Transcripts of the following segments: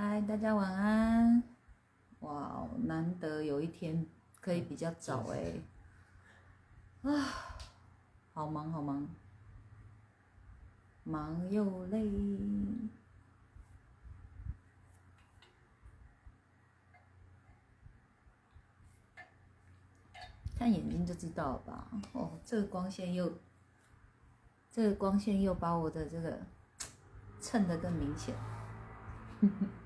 嗨，大家晚安。哇，难得有一天可以比较早哎，啊，好忙好忙，忙又累。看眼睛就知道了吧？哦，这个光线又，这个光线又把我的这个 衬得更明显。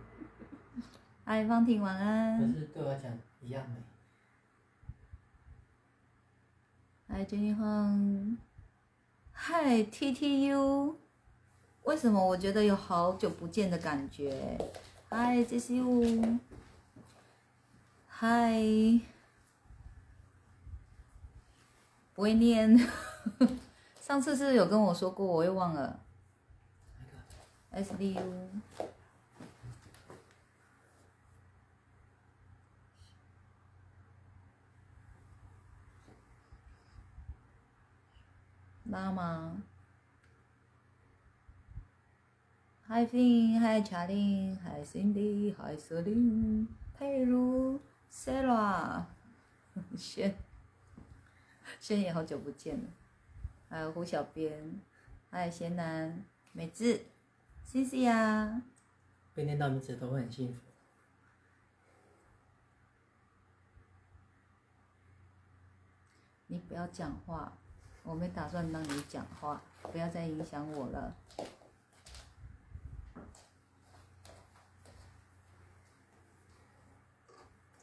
嗨，方婷，晚安。可是对我讲一样的。嗨，Jenny Huang。嗨，TTU。为什么我觉得有好久不见的感觉？嗨，JCU。嗨。不会念。上次是有跟我说过，我又忘了。SDU。妈妈，Hi Fin，Hi Charlie，Hi Cindy，Hi Celine，佩如，Sarah，轩，轩也好久不见了，还有胡小编，还有贤南，美智，Cici 啊，被念到名字都会很幸福。你不要讲话。我没打算让你讲话，不要再影响我了。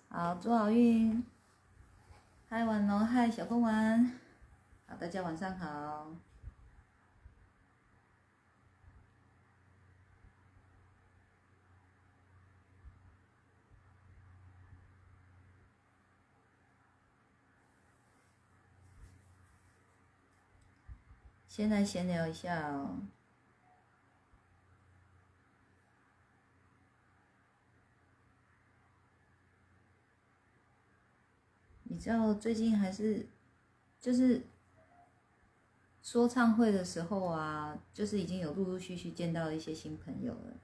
好，祝好运。嗨，晚龙，嗨，小公丸。好，大家晚上好。先来闲聊一下哦。你知道最近还是就是说唱会的时候啊，就是已经有陆陆续续见到一些新朋友了，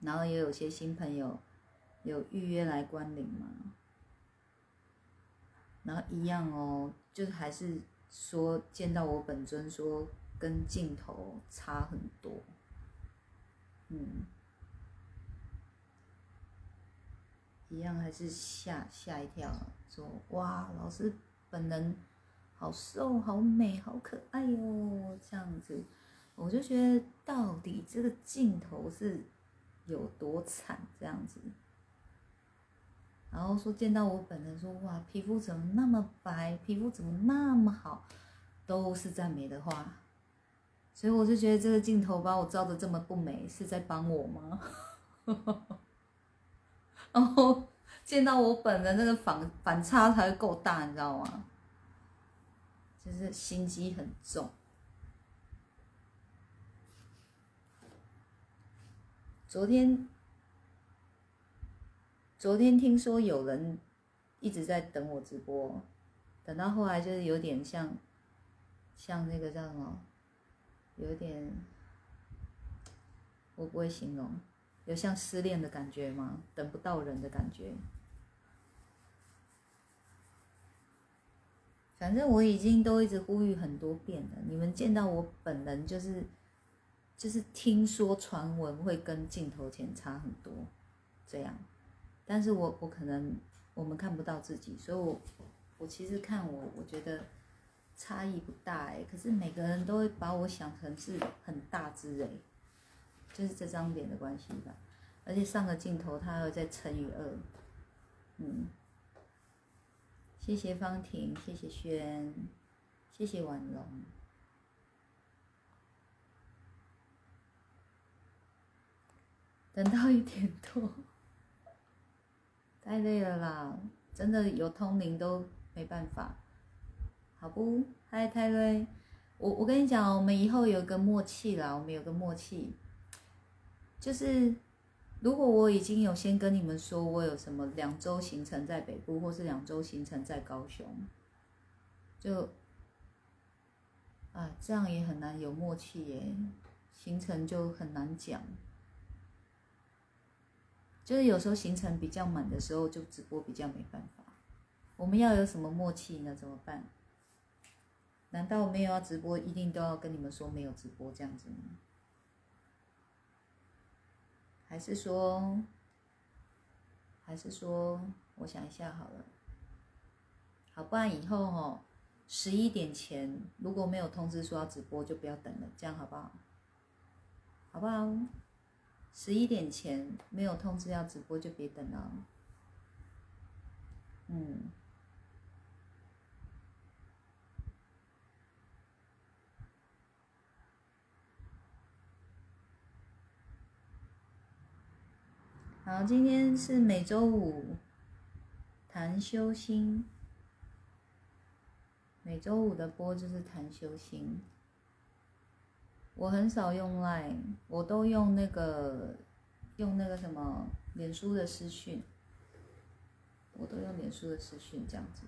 然后也有些新朋友有预约来观领嘛，然后一样哦，就是还是。说见到我本尊，说跟镜头差很多，嗯，一样还是吓吓一跳，说哇，老师本人好瘦、好美、好可爱哦，这样子，我就觉得到底这个镜头是有多惨，这样子。然后说见到我本人，说哇，皮肤怎么那么白，皮肤怎么那么好，都是赞美的话，所以我就觉得这个镜头把我照的这么不美，是在帮我吗？然后见到我本人，那个反反差才会够大，你知道吗？就是心机很重。昨天。昨天听说有人一直在等我直播，等到后来就是有点像，像那个叫什么，有点，我不会形容，有像失恋的感觉吗？等不到人的感觉。反正我已经都一直呼吁很多遍了，你们见到我本人就是，就是听说传闻会跟镜头前差很多，这样。但是我我可能我们看不到自己，所以我我其实看我我觉得差异不大哎，可是每个人都会把我想成是很大只哎，就是这张脸的关系吧。而且上个镜头他又再乘以二，嗯，谢谢方婷，谢谢轩，谢谢婉容，等到一点多。太累了啦，真的有通灵都没办法，好不？嗨，泰瑞，我我跟你讲，我们以后有个默契啦，我们有个默契，就是如果我已经有先跟你们说我有什么两周行程在北部，或是两周行程在高雄，就啊，这样也很难有默契耶，行程就很难讲。就是有时候行程比较满的时候，就直播比较没办法。我们要有什么默契呢？怎么办？难道没有要直播，一定都要跟你们说没有直播这样子吗？还是说，还是说，我想一下好了。好，不然以后哦，十一点前如果没有通知说要直播，就不要等了，这样好不好？好不好？十一点前没有通知要直播，就别等了。嗯。好，今天是每周五谈修心。每周五的播就是谈修心。我很少用 Line，我都用那个用那个什么脸书的私讯，我都用脸书的私讯这样子，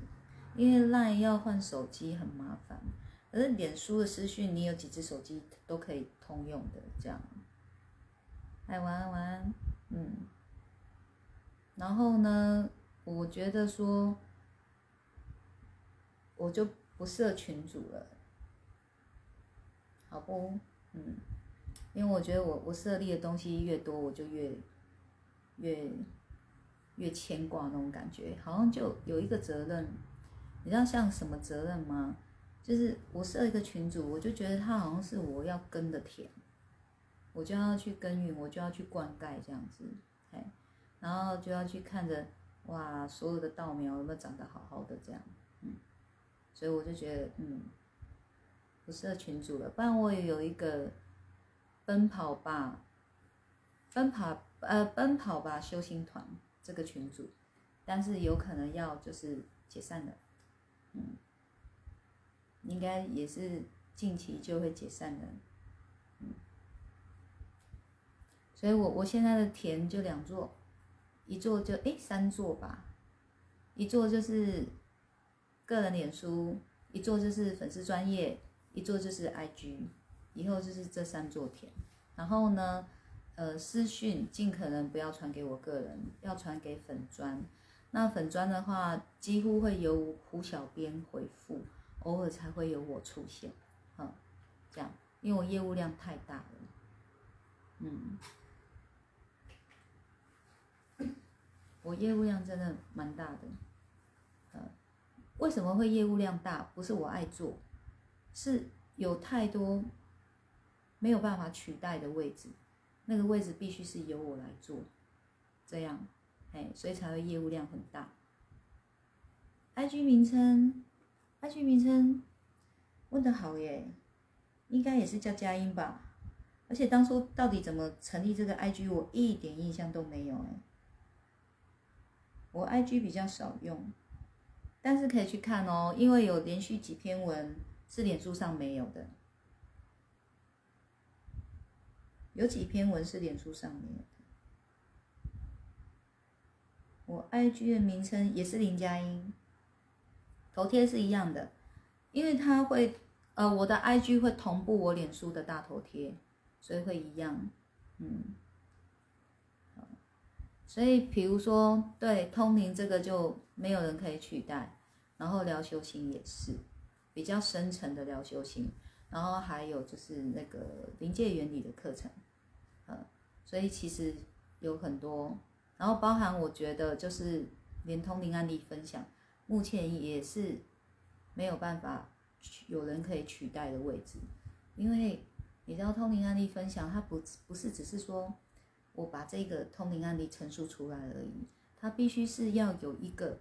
因为 Line 要换手机很麻烦，可是脸书的私讯你有几只手机都可以通用的这样。哎，晚安晚安，嗯。然后呢，我觉得说，我就不设群主了，好不？嗯，因为我觉得我我设立的东西越多，我就越越越牵挂那种感觉，好像就有一个责任。你知道像什么责任吗？就是我设一个群主，我就觉得他好像是我要耕的田，我就要去耕耘，我就要去灌溉这样子，哎。然后就要去看着，哇，所有的稻苗有没有长得好好的这样，嗯，所以我就觉得，嗯，不适合群主了。不然我也有一个奔跑吧，奔跑呃奔跑吧修行团这个群主，但是有可能要就是解散了，嗯，应该也是近期就会解散的，嗯，所以我我现在的田就两座。一座就哎三座吧，一座就是个人脸书，一座就是粉丝专业，一座就是 IG，以后就是这三座田。然后呢，呃，私讯尽可能不要传给我个人，要传给粉砖。那粉砖的话，几乎会由胡小编回复，偶尔才会有我出现，嗯，这样，因为我业务量太大了，嗯。我业务量真的蛮大的，呃，为什么会业务量大？不是我爱做，是有太多没有办法取代的位置，那个位置必须是由我来做，这样，哎，所以才会业务量很大。IG 名称，IG 名称问的好耶，应该也是叫佳音吧？而且当初到底怎么成立这个 IG，我一点印象都没有哎。我 IG 比较少用，但是可以去看哦，因为有连续几篇文是脸书上没有的，有几篇文是脸书上没有的。我 IG 的名称也是林佳音，头贴是一样的，因为它会，呃，我的 IG 会同步我脸书的大头贴，所以会一样，嗯。所以，比如说，对通灵这个就没有人可以取代，然后聊修行也是比较深层的疗修行，然后还有就是那个临界原理的课程，呃，所以其实有很多，然后包含我觉得就是连通灵案例分享，目前也是没有办法有人可以取代的位置，因为你知道通灵案例分享，它不不是只是说。我把这个通灵案例陈述出来而已，它必须是要有一个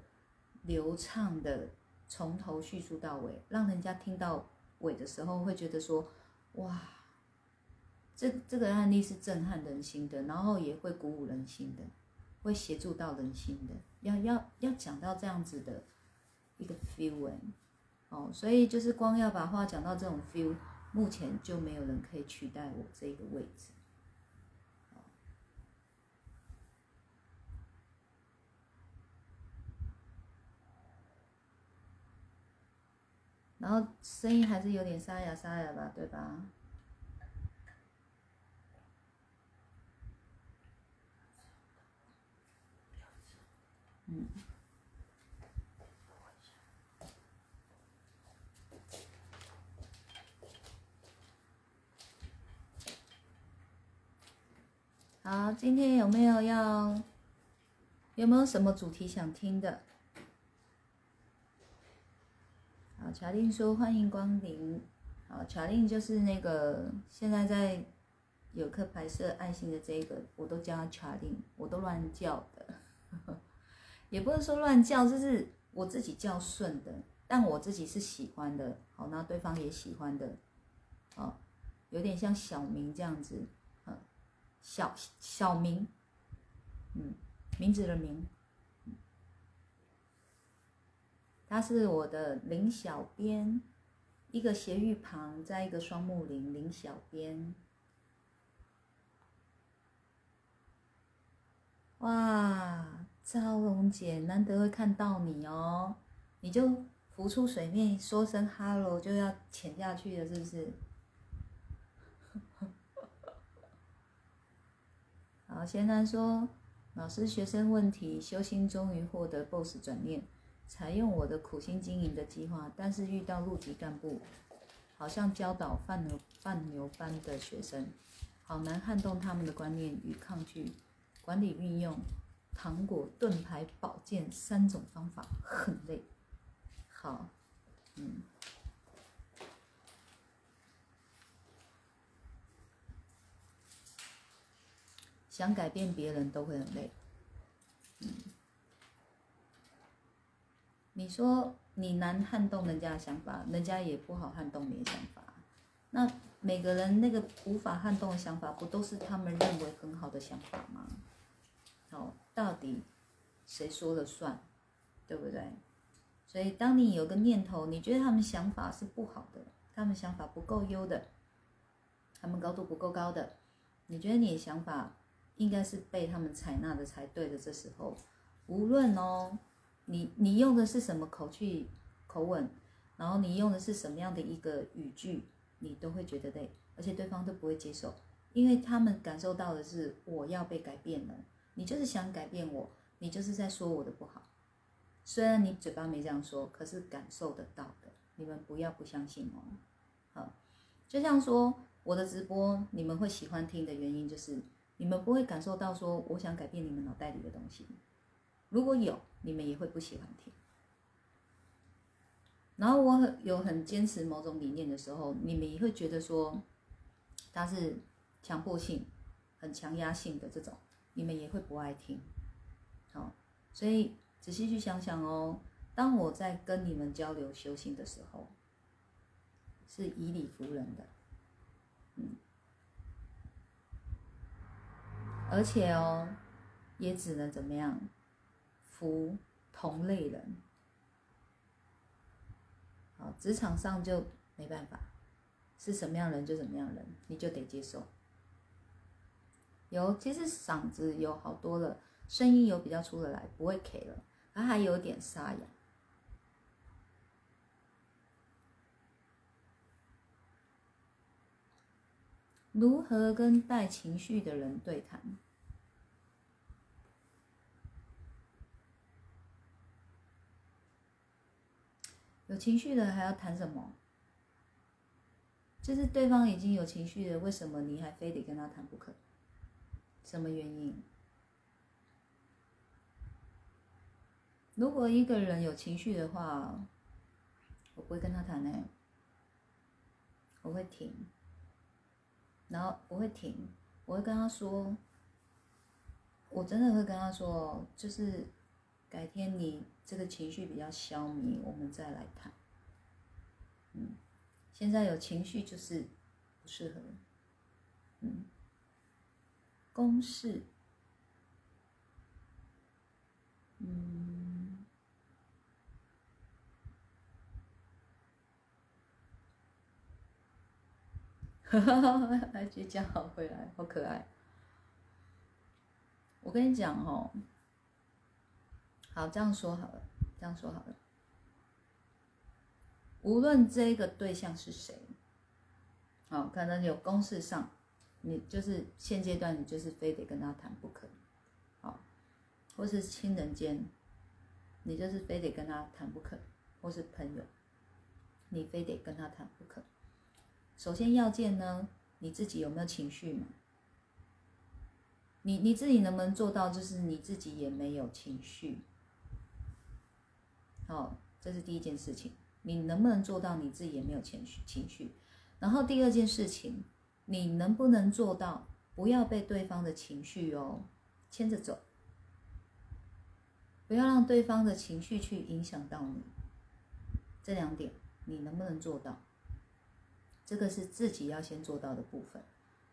流畅的从头叙述到尾，让人家听到尾的时候会觉得说，哇，这这个案例是震撼人心的，然后也会鼓舞人心的，会协助到人心的，要要要讲到这样子的一个 feel 哦，所以就是光要把话讲到这种 feel，目前就没有人可以取代我这个位置。然后声音还是有点沙哑沙哑吧，对吧？嗯。好，今天有没有要？有没有什么主题想听的？好，乔令说欢迎光临。好，乔令就是那个现在在有客拍摄爱心的这个，我都叫他乔令，我都乱叫的，也不是说乱叫，就是我自己叫顺的，但我自己是喜欢的，好，那对方也喜欢的，哦，有点像小明这样子。小小明，嗯，名字的名，他是我的林小编，一个斜玉旁，在一个双木林，林小编。哇，赵龙姐，难得会看到你哦，你就浮出水面，说声 hello 就要潜下去了，是不是？好，贤男说，老师学生问题，修心终于获得 BOSS 转念，采用我的苦心经营的计划，但是遇到路级干部，好像教导放牛放牛班的学生，好难撼动他们的观念与抗拒。管理运用糖果、盾牌、宝剑三种方法，很累。好，嗯。想改变别人都会很累，嗯，你说你难撼动人家的想法，人家也不好撼动你的想法。那每个人那个无法撼动的想法，不都是他们认为很好的想法吗？哦，到底谁说了算，对不对？所以当你有个念头，你觉得他们想法是不好的，他们想法不够优的，他们高度不够高的，你觉得你的想法？应该是被他们采纳的才对的。这时候，无论哦，你你用的是什么口气、口吻，然后你用的是什么样的一个语句，你都会觉得累，而且对方都不会接受，因为他们感受到的是我要被改变了。你就是想改变我，你就是在说我的不好。虽然你嘴巴没这样说，可是感受得到的。你们不要不相信哦。好，就像说我的直播，你们会喜欢听的原因就是。你们不会感受到说我想改变你们脑袋里的东西，如果有，你们也会不喜欢听。然后我很有很坚持某种理念的时候，你们也会觉得说它是强迫性、很强压性的这种，你们也会不爱听。好，所以仔细去想想哦，当我在跟你们交流修行的时候，是以理服人的，嗯。而且哦，也只能怎么样，服同类人。好，职场上就没办法，是什么样人就什么样人，你就得接受。有，其实嗓子有好多了，声音有比较出得来，不会 K 了，它还有点沙哑。如何跟带情绪的人对谈？有情绪的还要谈什么？就是对方已经有情绪了，为什么你还非得跟他谈不可？什么原因？如果一个人有情绪的话，我不会跟他谈呢，我会停。然后我会停，我会跟他说，我真的会跟他说，就是改天你这个情绪比较消弭，我们再来谈。嗯，现在有情绪就是不适合。嗯，公式。嗯。哈哈哈！来倔强好回来，好可爱。我跟你讲哦，好这样说好了，这样说好了。无论这个对象是谁，好，可能有公事上，你就是现阶段你就是非得跟他谈不可，好，或是亲人间，你就是非得跟他谈不可，或是朋友，你非得跟他谈不可。首先要件呢，你自己有没有情绪嘛？你你自己能不能做到，就是你自己也没有情绪？哦，这是第一件事情，你能不能做到你自己也没有情绪情绪？然后第二件事情，你能不能做到不要被对方的情绪哦牵着走？不要让对方的情绪去影响到你，这两点你能不能做到？这个是自己要先做到的部分。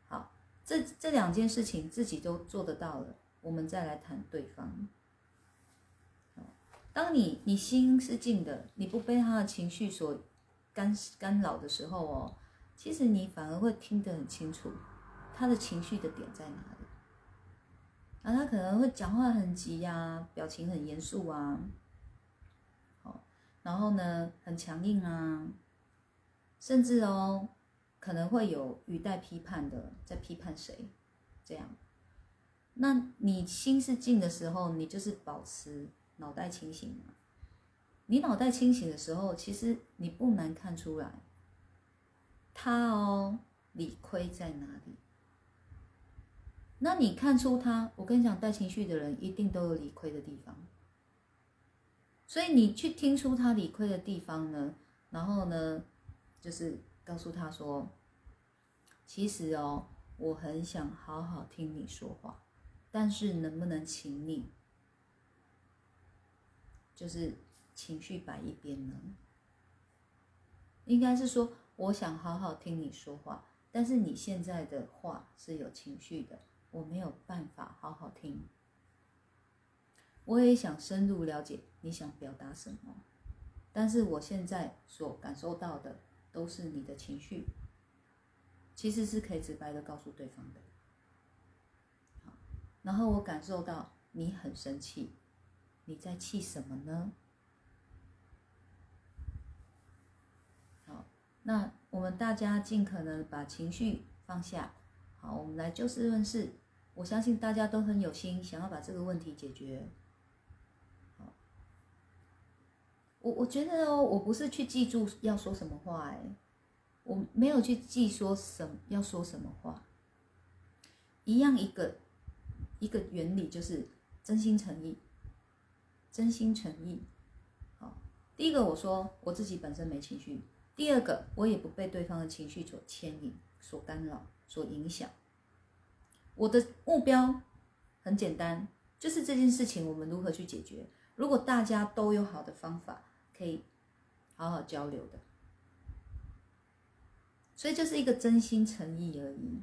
好，这这两件事情自己都做得到了，我们再来谈对方。当你你心是静的，你不被他的情绪所干干扰的时候哦，其实你反而会听得很清楚，他的情绪的点在哪里。啊，他可能会讲话很急呀，表情很严肃啊，好，然后呢，很强硬啊，甚至哦，可能会有语带批判的，在批判谁，这样。那你心是静的时候，你就是保持脑袋清醒嘛。你脑袋清醒的时候，其实你不难看出来，他哦，理亏在哪里。那你看出他，我跟你讲，带情绪的人一定都有理亏的地方，所以你去听出他理亏的地方呢，然后呢，就是告诉他说，其实哦，我很想好好听你说话，但是能不能请你，就是情绪摆一边呢？应该是说，我想好好听你说话，但是你现在的话是有情绪的。我没有办法好好听，我也想深入了解你想表达什么，但是我现在所感受到的都是你的情绪，其实是可以直白的告诉对方的。好，然后我感受到你很生气，你在气什么呢？好，那我们大家尽可能把情绪放下。好，我们来就事论事。我相信大家都很有心，想要把这个问题解决。好，我我觉得哦，我不是去记住要说什么话，哎，我没有去记说什要说什么话。一样一个一个原理就是真心诚意，真心诚意。好，第一个我说我自己本身没情绪，第二个我也不被对方的情绪所牵引、所干扰。所影响，我的目标很简单，就是这件事情我们如何去解决。如果大家都有好的方法，可以好好交流的，所以就是一个真心诚意而已。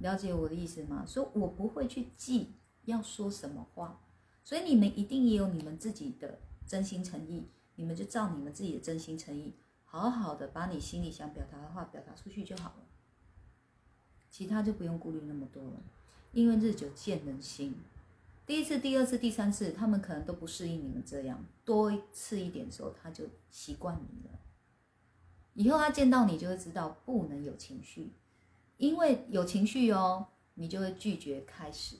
了解我的意思吗？所以我不会去记要说什么话，所以你们一定也有你们自己的真心诚意，你们就照你们自己的真心诚意，好好的把你心里想表达的话表达出去就好了。其他就不用顾虑那么多了，因为日久见人心。第一次、第二次、第三次，他们可能都不适应你们这样，多一次一点的时候，他就习惯你了。以后他见到你就会知道不能有情绪，因为有情绪哦，你就会拒绝开始。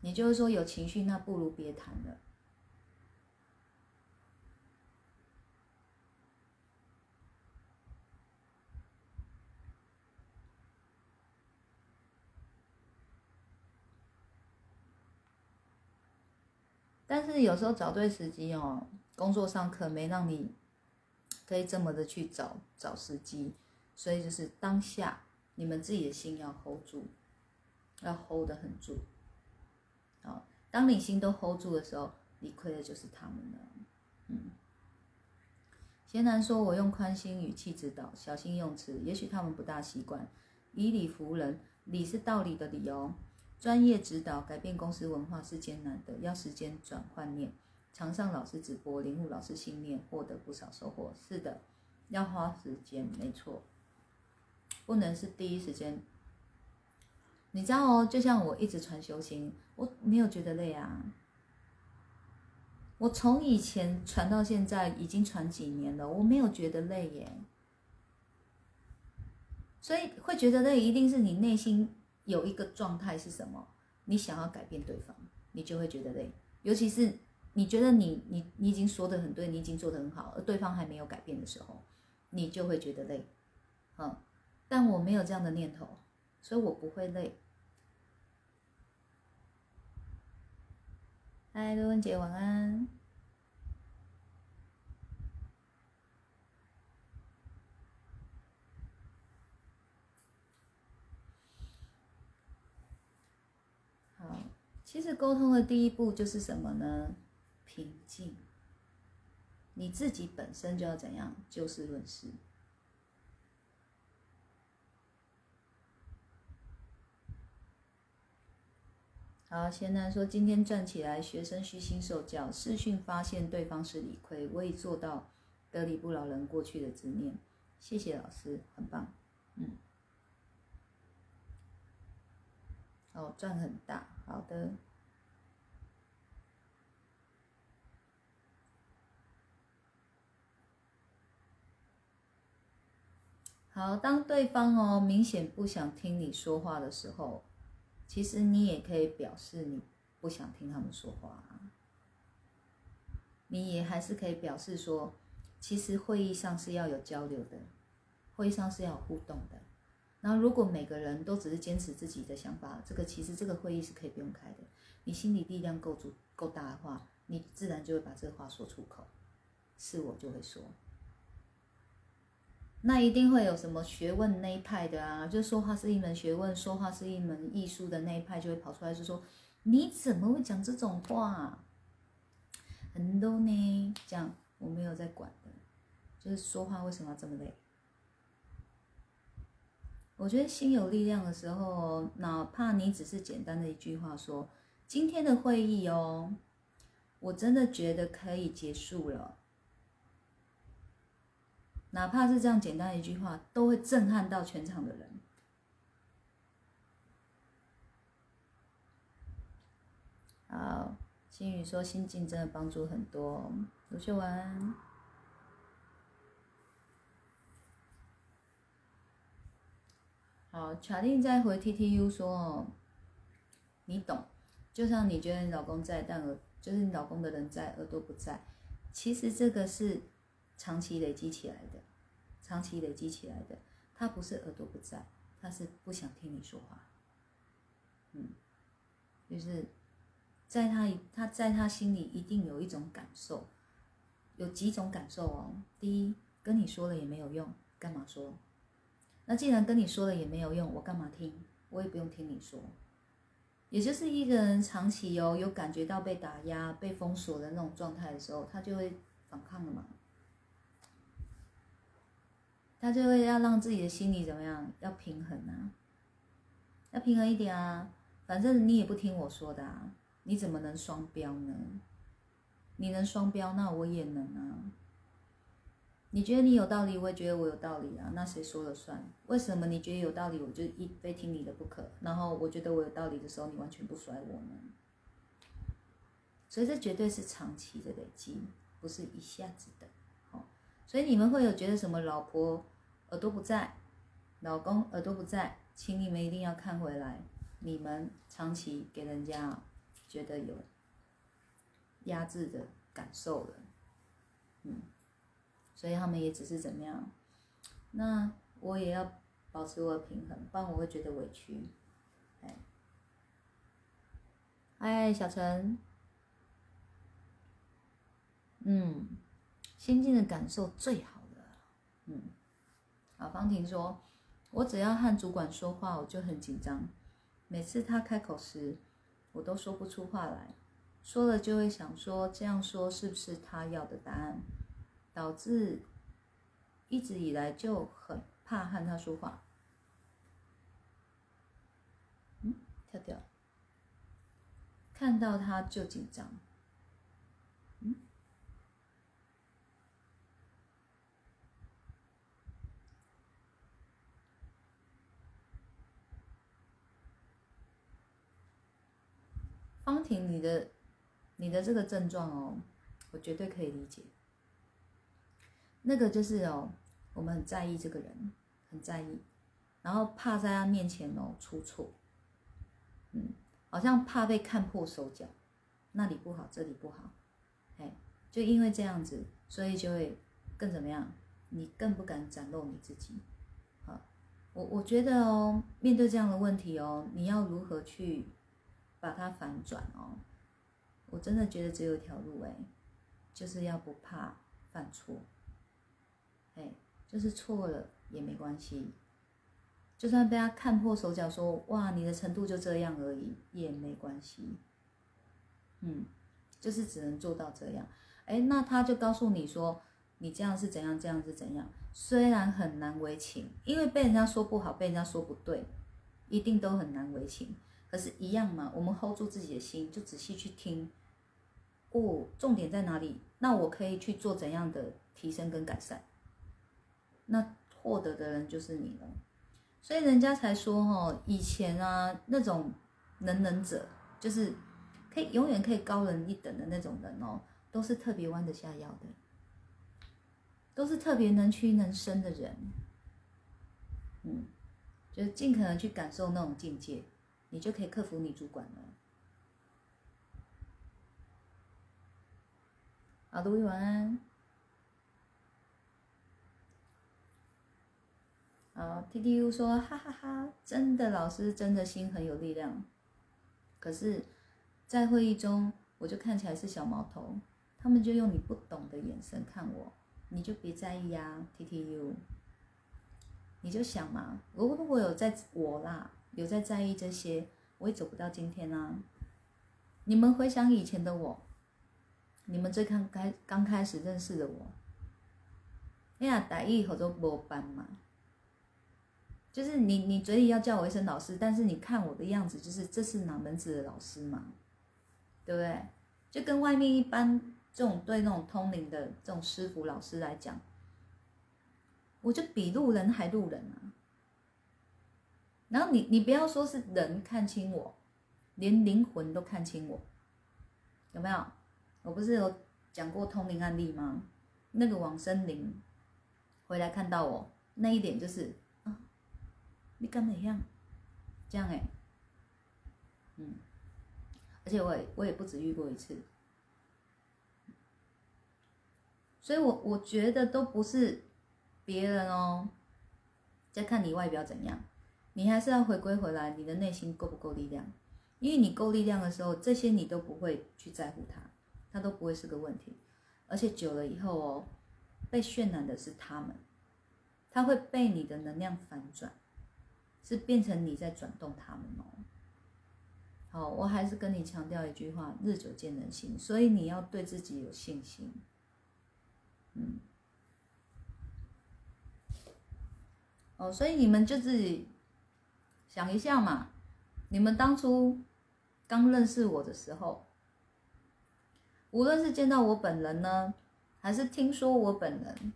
也就是说有情绪，那不如别谈了。但是有时候找对时机哦，工作上可没让你可以这么的去找找时机，所以就是当下你们自己的心要 hold 住，要 hold 得很住。当你心都 hold 住的时候，理亏的就是他们了。嗯，贤男说：“我用宽心语气指导，小心用词，也许他们不大习惯。以理服人，理是道理的理哦。”专业指导改变公司文化是艰难的，要时间转换念。常上老师直播，领悟老师信念，获得不少收获。是的，要花时间，没错，不能是第一时间。你知道哦，就像我一直传修行，我没有觉得累啊。我从以前传到现在，已经传几年了，我没有觉得累耶。所以会觉得累，一定是你内心。有一个状态是什么？你想要改变对方，你就会觉得累。尤其是你觉得你你你已经说的很对，你已经做的很好，而对方还没有改变的时候，你就会觉得累。嗯，但我没有这样的念头，所以我不会累。嗨，陆文杰，晚安。好，其实沟通的第一步就是什么呢？平静。你自己本身就要怎样？就事论事。好，贤男说今天站起来，学生虚心受教，视讯发现对方是理亏，我已做到得理不饶人过去的执念。谢谢老师，很棒。嗯，哦，赚很大，好的。好，当对方哦明显不想听你说话的时候。其实你也可以表示你不想听他们说话，你也还是可以表示说，其实会议上是要有交流的，会议上是要互动的。然后如果每个人都只是坚持自己的想法，这个其实这个会议是可以不用开的。你心理力量够足够大的话，你自然就会把这个话说出口。是我就会说。那一定会有什么学问那一派的啊，就说话是一门学问，说话是一门艺术的那一派就会跑出来，就说你怎么会讲这种话？很多呢，讲我没有在管的，就是说话为什么要这么累？我觉得心有力量的时候，哪怕你只是简单的一句话说，今天的会议哦，我真的觉得可以结束了。哪怕是这样简单一句话，都会震撼到全场的人。好，心宇说心境真的帮助很多。卢秀文，好，卡定在回 T T U 说哦，你懂，就像你觉得你老公在，但耳就是你老公的人在，耳朵不在，其实这个是。长期累积起来的，长期累积起来的，他不是耳朵不在，他是不想听你说话。嗯，就是在他他在他心里一定有一种感受，有几种感受哦。第一，跟你说了也没有用，干嘛说？那既然跟你说了也没有用，我干嘛听？我也不用听你说。也就是一个人长期有有感觉到被打压、被封锁的那种状态的时候，他就会反抗了嘛。他就会要让自己的心理怎么样？要平衡啊，要平衡一点啊。反正你也不听我说的啊，你怎么能双标呢？你能双标，那我也能啊。你觉得你有道理，我也觉得我有道理啊。那谁说了算？为什么你觉得有道理，我就一非听你的不可？然后我觉得我有道理的时候，你完全不甩我呢？所以这绝对是长期的累积，不是一下子的。所以你们会有觉得什么？老婆耳朵不在，老公耳朵不在，请你们一定要看回来。你们长期给人家觉得有压制的感受了，嗯，所以他们也只是怎么样？那我也要保持我的平衡，不然我会觉得委屈。哎，哎，小陈，嗯。心境的感受最好的，嗯，好，方婷说，我只要和主管说话，我就很紧张，每次他开口时，我都说不出话来，说了就会想说这样说是不是他要的答案，导致一直以来就很怕和他说话，嗯，跳掉，看到他就紧张。方婷，你的你的这个症状哦，我绝对可以理解。那个就是哦，我们很在意这个人，很在意，然后怕在他面前哦出错，嗯，好像怕被看破手脚，那里不好，这里不好，哎，就因为这样子，所以就会更怎么样？你更不敢展露你自己。我我觉得哦，面对这样的问题哦，你要如何去把它反转哦？我真的觉得只有一条路哎，就是要不怕犯错，哎，就是错了也没关系。就算被他看破手脚，说哇，你的程度就这样而已，也没关系。嗯，就是只能做到这样。哎，那他就告诉你说，你这样是怎样，这样是怎样。虽然很难为情，因为被人家说不好，被人家说不对，一定都很难为情。可是，一样嘛，我们 hold 住自己的心，就仔细去听。哦，重点在哪里？那我可以去做怎样的提升跟改善？那获得的人就是你了。所以人家才说哈，以前啊那种能能者，就是可以永远可以高人一等的那种人哦，都是特别弯得下腰的，都是特别能屈能伸的人。嗯，就是尽可能去感受那种境界，你就可以克服你主管了。好，各位晚安。好，T T U 说哈哈哈，真的老师真的心很有力量。可是，在会议中，我就看起来是小毛头，他们就用你不懂的眼神看我，你就别在意呀，T T U。你就想嘛，如果如果有在我啦，有在在意这些，我也走不到今天啊。你们回想以前的我，你们最刚开刚开始认识的我，哎呀，大一合作无班嘛。就是你，你嘴里要叫我一声老师，但是你看我的样子，就是这是哪门子的老师嘛，对不对？就跟外面一般这种对那种通灵的这种师傅老师来讲，我就比路人还路人啊。然后你你不要说是人看清我，连灵魂都看清我，有没有？我不是有讲过通灵案例吗？那个往生灵回来看到我那一点就是啊。你跟哪样？这样哎，嗯，而且我也我也不止遇过一次，所以我我觉得都不是别人哦，在看你外表怎样，你还是要回归回来，你的内心够不够力量？因为你够力量的时候，这些你都不会去在乎它，它都不会是个问题。而且久了以后哦，被渲染的是他们，他会被你的能量反转。是变成你在转动他们哦。好，我还是跟你强调一句话：日久见人心，所以你要对自己有信心。嗯，哦，所以你们就自己想一下嘛。你们当初刚认识我的时候，无论是见到我本人呢，还是听说我本人，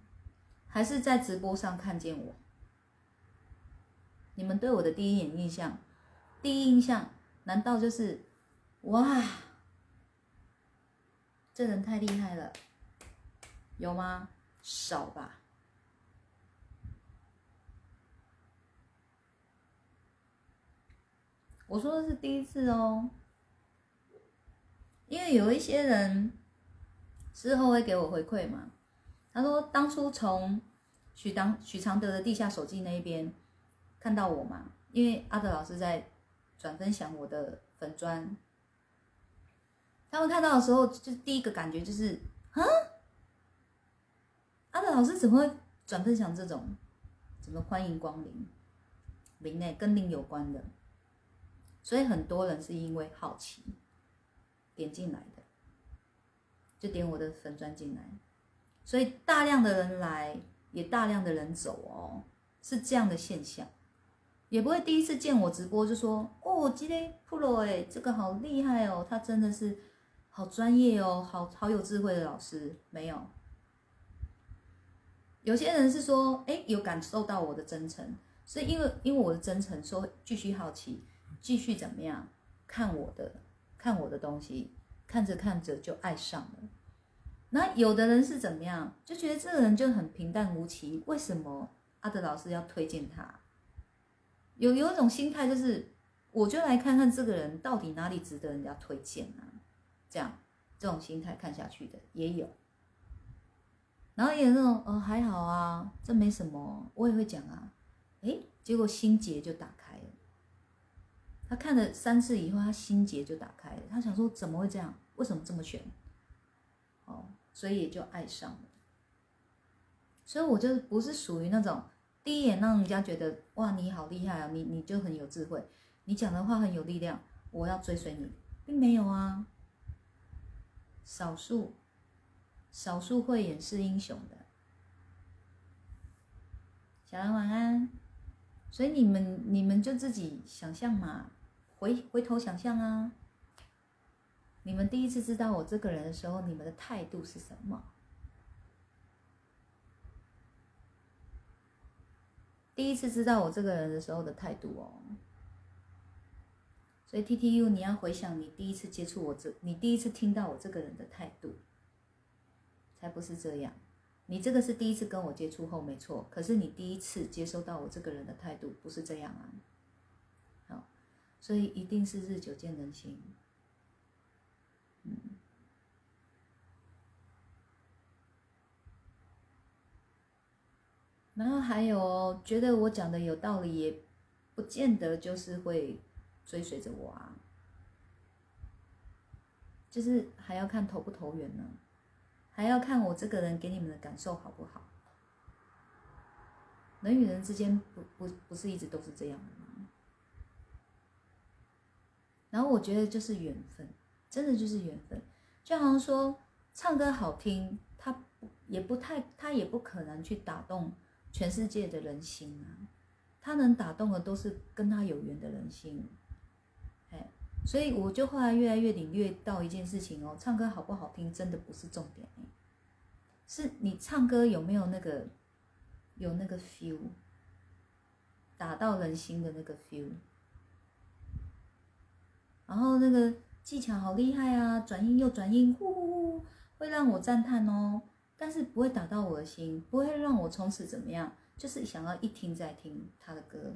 还是在直播上看见我。你们对我的第一眼印象，第一印象难道就是哇，这人太厉害了？有吗？少吧。我说的是第一次哦，因为有一些人事后会给我回馈嘛。他说当初从许当许常德的地下手记那一边。看到我嘛？因为阿德老师在转分享我的粉砖，他们看到的时候，就第一个感觉就是啊，阿德老师怎么会转分享这种怎么欢迎光临，灵内跟灵有关的？所以很多人是因为好奇点进来的，就点我的粉砖进来，所以大量的人来，也大量的人走哦，是这样的现象。也不会第一次见我直播就说哦，今天 pro 哎，这个好厉害哦，他真的是好专业哦，好好有智慧的老师。没有，有些人是说，哎，有感受到我的真诚，是因为因为我的真诚，说继续好奇，继续怎么样看我的看我的东西，看着看着就爱上了。那有的人是怎么样，就觉得这个人就很平淡无奇，为什么阿德老师要推荐他？有有一种心态，就是我就来看看这个人到底哪里值得人家推荐啊？这样这种心态看下去的也有，然后也那种哦还好啊，这没什么，我也会讲啊，诶，结果心结就打开。他看了三次以后，他心结就打开了，他想说怎么会这样？为什么这么选？哦，所以也就爱上了。所以我就不是属于那种第一眼让人家觉得哇你好厉害啊，你你就很有智慧，你讲的话很有力量，我要追随你，并没有啊。少数，少数会演示英雄的。小兰晚安。所以你们你们就自己想象嘛，回回头想象啊。你们第一次知道我这个人的时候，你们的态度是什么？第一次知道我这个人的时候的态度哦。所以 T T U，你要回想你第一次接触我这，你第一次听到我这个人的态度，才不是这样。你这个是第一次跟我接触后，没错。可是你第一次接收到我这个人的态度不是这样啊。所以一定是日久见人心。嗯。然后还有哦觉得我讲的有道理，也不见得就是会。追随着我啊，就是还要看投不投缘呢，还要看我这个人给你们的感受好不好。人与人之间不不不是一直都是这样的？然后我觉得就是缘分，真的就是缘分。就好像说唱歌好听，他也不太，他也不可能去打动全世界的人心啊。他能打动的都是跟他有缘的人心。所以我就后来越来越领略到一件事情哦，唱歌好不好听真的不是重点是你唱歌有没有那个有那个 feel，打到人心的那个 feel，然后那个技巧好厉害啊，转音又转音，呼呼呼，会让我赞叹哦，但是不会打到我的心，不会让我从此怎么样，就是想要一听再听他的歌，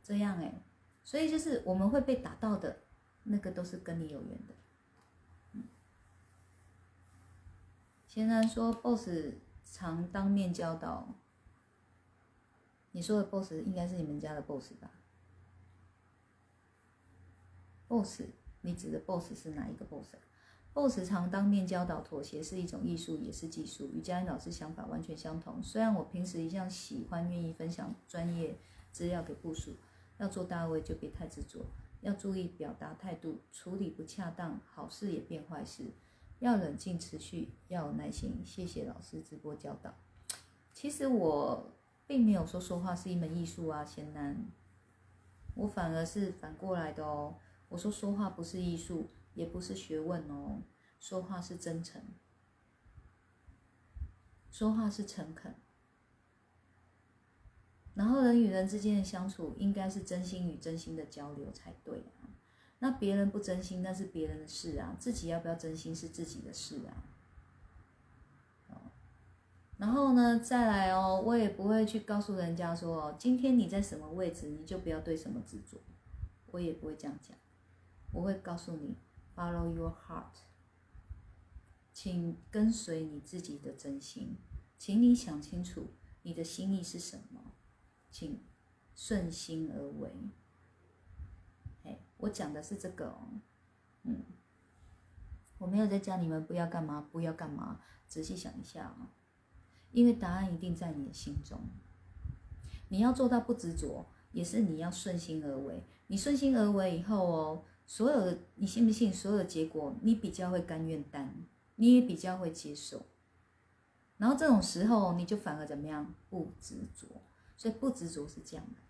这样哎。所以就是我们会被打到的，那个都是跟你有缘的。嗯，先然说 boss 常当面教导，你说的 boss 应该是你们家的 boss 吧？boss，你指的 boss 是哪一个 boss？boss 常当面教导妥协是一种艺术，也是技术，与嘉音老师想法完全相同。虽然我平时一向喜欢愿意分享专业资料给部署。要做大位就别太执着，要注意表达态度，处理不恰当，好事也变坏事。要冷静持续，要有耐心。谢谢老师直播教导。其实我并没有说说话是一门艺术啊，贤男。我反而是反过来的哦。我说说话不是艺术，也不是学问哦。说话是真诚，说话是诚恳。然后人与人之间的相处，应该是真心与真心的交流才对啊。那别人不真心，那是别人的事啊。自己要不要真心是自己的事啊。然后呢，再来哦，我也不会去告诉人家说，今天你在什么位置，你就不要对什么执着。我也不会这样讲。我会告诉你，Follow your heart，请跟随你自己的真心，请你想清楚你的心意是什么。请顺心而为。哎，我讲的是这个哦，嗯，我没有在教你们不要干嘛，不要干嘛。仔细想一下啊，因为答案一定在你的心中。你要做到不执着，也是你要顺心而为。你顺心而为以后哦，所有的你信不信？所有的结果，你比较会甘愿担，你也比较会接受。然后这种时候，你就反而怎么样？不执着。所以不执着是这样的，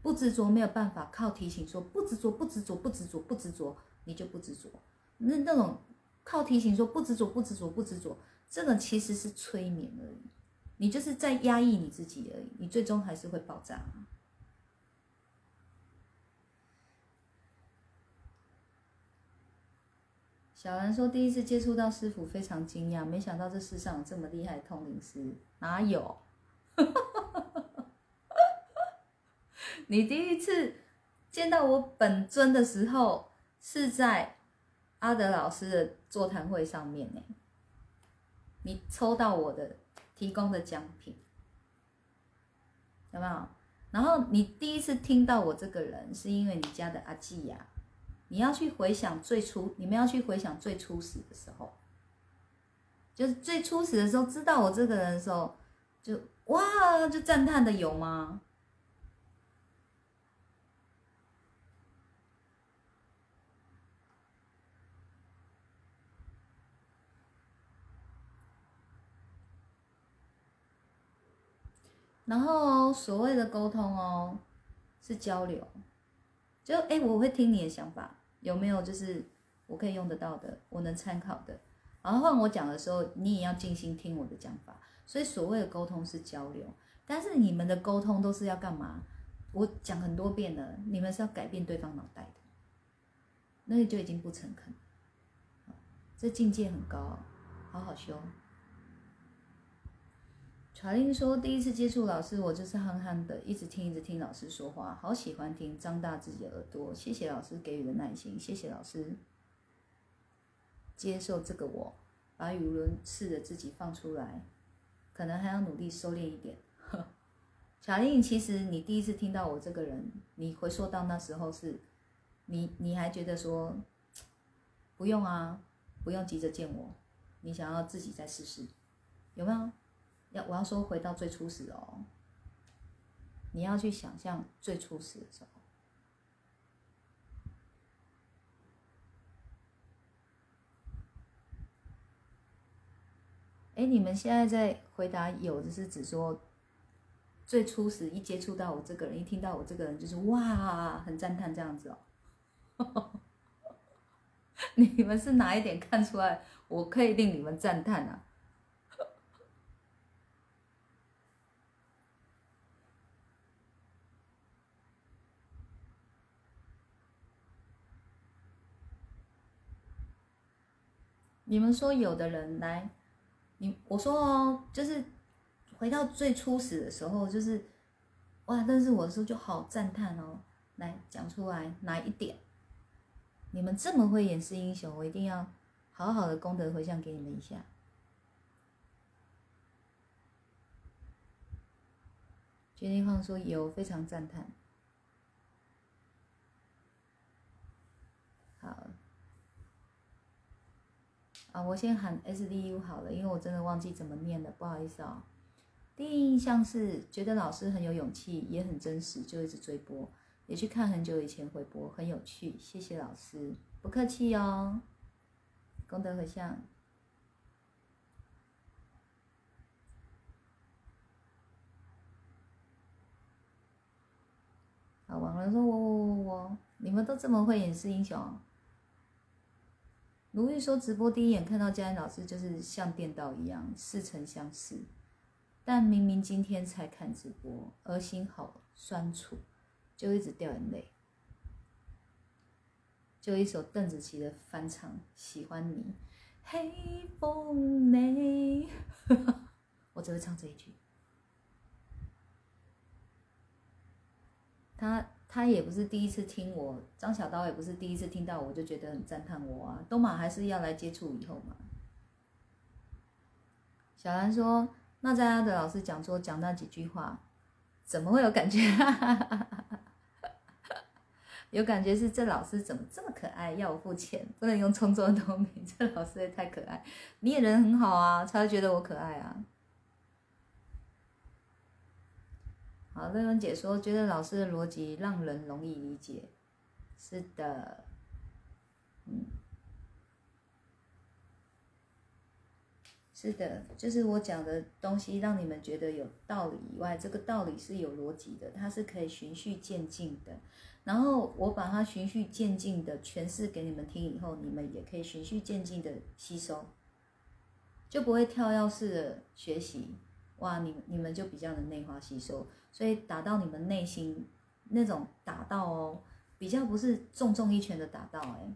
不执着没有办法靠提醒说不执着不执着不执着不执着，你就不执着。那那种靠提醒说不执着不执着不执着，这个其实是催眠而已，你就是在压抑你自己而已，你最终还是会爆炸。小兰说第一次接触到师傅非常惊讶，没想到这世上有这么厉害的通灵师，哪有？你第一次见到我本尊的时候是在阿德老师的座谈会上面呢。你抽到我的提供的奖品，有没有？然后你第一次听到我这个人，是因为你家的阿季呀。你要去回想最初，你们要去回想最初始的时候，就是最初始的时候，知道我这个人的时候，就哇，就赞叹的有吗？然后所谓的沟通哦，是交流，就哎，我会听你的想法，有没有就是我可以用得到的，我能参考的。然后换我讲的时候，你也要静心听我的讲法。所以所谓的沟通是交流，但是你们的沟通都是要干嘛？我讲很多遍了，你们是要改变对方脑袋的，那个就已经不诚恳。这境界很高，好好修。传令说：“第一次接触老师，我就是憨憨的，一直听，一直听老师说话，好喜欢听，张大自己的耳朵。谢谢老师给予的耐心，谢谢老师接受这个我，把语无伦次的自己放出来，可能还要努力收敛一点。小令，其实你第一次听到我这个人，你回溯到那时候是，你你还觉得说，不用啊，不用急着见我，你想要自己再试试，有没有？”要我要说回到最初始哦，你要去想象最初始的时候。哎，你们现在在回答有的是指说最初始一接触到我这个人，一听到我这个人就是哇，很赞叹这样子哦。你们是哪一点看出来我可以令你们赞叹啊？你们说有的人来，你我说哦，就是回到最初始的时候，就是哇，但是我说就好赞叹哦，来讲出来哪一点？你们这么会演示英雄，我一定要好好的功德回向给你们一下。决定放说有，非常赞叹。啊，我先喊 S D U 好了，因为我真的忘记怎么念了，不好意思哦。第一印象是觉得老师很有勇气，也很真实，就一直追播，也去看很久以前回播，很有趣，谢谢老师，不客气哦。功德回向。啊，网人说我我我我，你们都这么会演示英雄。卢玉说：“直播第一眼看到佳音老师，就是像电到一样，似曾相识。但明明今天才看直播，而心好酸楚，就一直掉眼泪。就一首邓紫棋的翻唱《喜欢你》，黑风内，我只会唱这一句。他。”他也不是第一次听我，张小刀也不是第一次听到我就觉得很赞叹我啊，东马还是要来接触以后嘛。小兰说：“那在阿的老师讲座讲那几句话，怎么会有感觉？有感觉是这老师怎么这么可爱？要我付钱，不能用创作透明，这老师也太可爱。你也人很好啊，才会觉得我可爱啊。”好，瑞文姐说，觉得老师的逻辑让人容易理解。是的，嗯，是的，就是我讲的东西让你们觉得有道理以外，这个道理是有逻辑的，它是可以循序渐进的。然后我把它循序渐进的诠释给你们听以后，你们也可以循序渐进的吸收，就不会跳跃式的学习。哇，你你们就比较能内化吸收。所以打到你们内心那种打到哦，比较不是重重一拳的打到哎，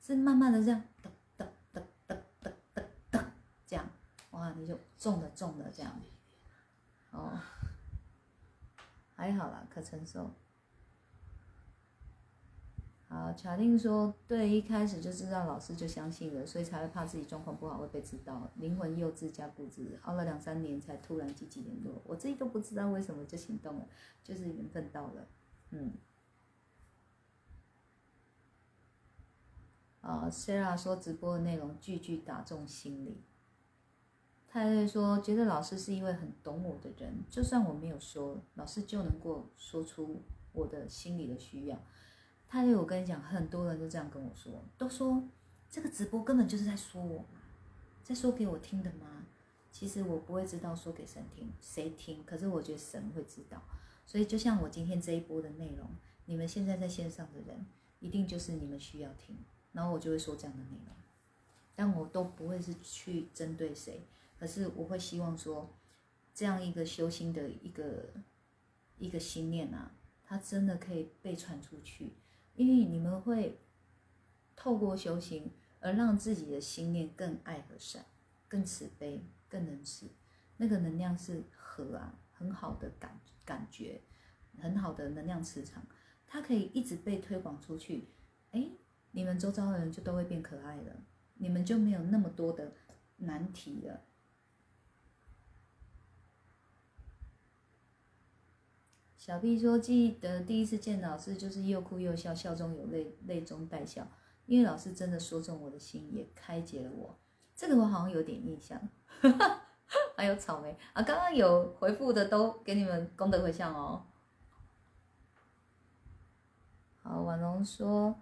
是慢慢的这样噔噔噔噔噔噔噔这样，哇，你就重的重的这样，哦，还好啦，可承受。好，卡定说，对，一开始就知道老师就相信了，所以才会怕自己状况不好会被知道，灵魂幼稚加固执，熬了两三年才突然积极联络，我自己都不知道为什么就行动了，就是缘分到了，嗯。啊，Sarah 说直播的内容句句打中心里。太太说，觉得老师是一位很懂我的人，就算我没有说，老师就能够说出我的心里的需要。太太，我跟你讲，很多人都这样跟我说，都说这个直播根本就是在说我，在说给我听的吗？其实我不会知道说给神听，谁听？可是我觉得神会知道。所以就像我今天这一波的内容，你们现在在线上的人，一定就是你们需要听。然后我就会说这样的内容，但我都不会是去针对谁，可是我会希望说，这样一个修心的一个一个心念啊，它真的可以被传出去，因为你们会透过修行而让自己的心念更爱和善，更慈悲，更仁慈，那个能量是和啊，很好的感感觉，很好的能量磁场，它可以一直被推广出去，哎。你们周遭的人就都会变可爱了，你们就没有那么多的难题了。小 B 说：“记得第一次见老师，就是又哭又笑，笑中有泪，泪中带笑。因为老师真的说中我的心，也开解了我。这个我好像有点印象。还有草莓啊，刚刚有回复的都给你们功德回向哦。好，婉容说。”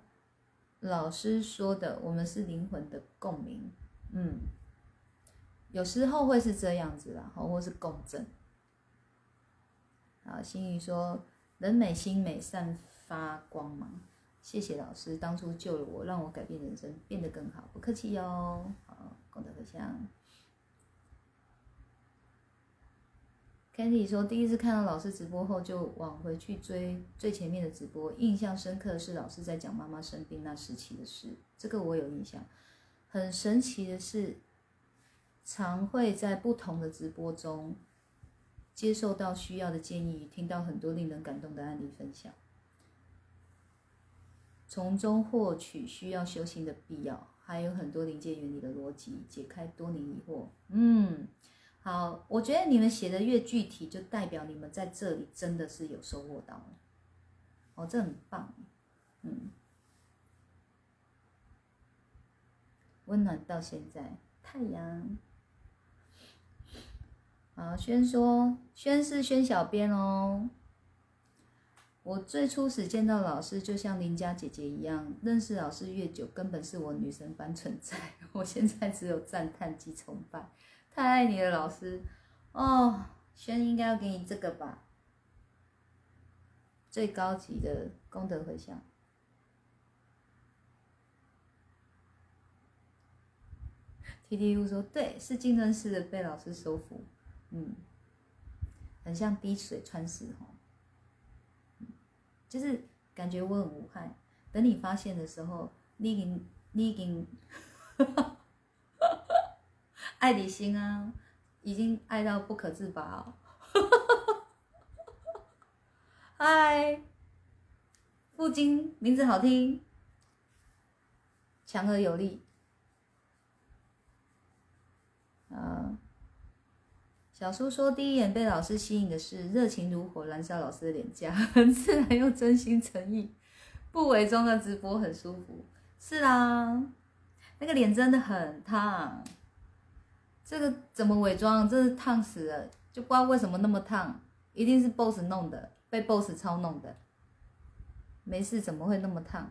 老师说的，我们是灵魂的共鸣，嗯，有时候会是这样子啦，或是共振。啊，心宇说，人美心美，散发光芒。谢谢老师，当初救了我，让我改变人生，变得更好。不客气哟。好，功德回向。Candy 说：“第一次看到老师直播后，就往回去追最前面的直播。印象深刻是老师在讲妈妈生病那时期的事，这个我有印象。很神奇的是，常会在不同的直播中接受到需要的建议，听到很多令人感动的案例分享，从中获取需要修行的必要，还有很多临界原理的逻辑，解开多年疑惑。嗯。”好，我觉得你们写的越具体，就代表你们在这里真的是有收获到了哦，这很棒，嗯，温暖到现在，太阳。好，轩说，轩是轩小编哦。我最初始见到老师，就像邻家姐姐一样，认识老师越久，根本是我女神般存在。我现在只有赞叹及崇拜。太爱你了，老师。哦，轩应该要给你这个吧，最高级的功德回向。T T U 说对，是竞争式的被老师收服，嗯，很像滴水穿石哦，就是感觉我很无害。等你发现的时候，你已经你已经。爱你心啊，已经爱到不可自拔。嗨，父亲名字好听，强而有力。啊，小叔说第一眼被老师吸引的是热情如火燃烧老师的脸颊，很自然又真心诚意，不伪装的直播很舒服。是啊，那个脸真的很烫。这个怎么伪装？真是烫死了，就不知道为什么那么烫，一定是 boss 弄的，被 boss 操弄的。没事，怎么会那么烫？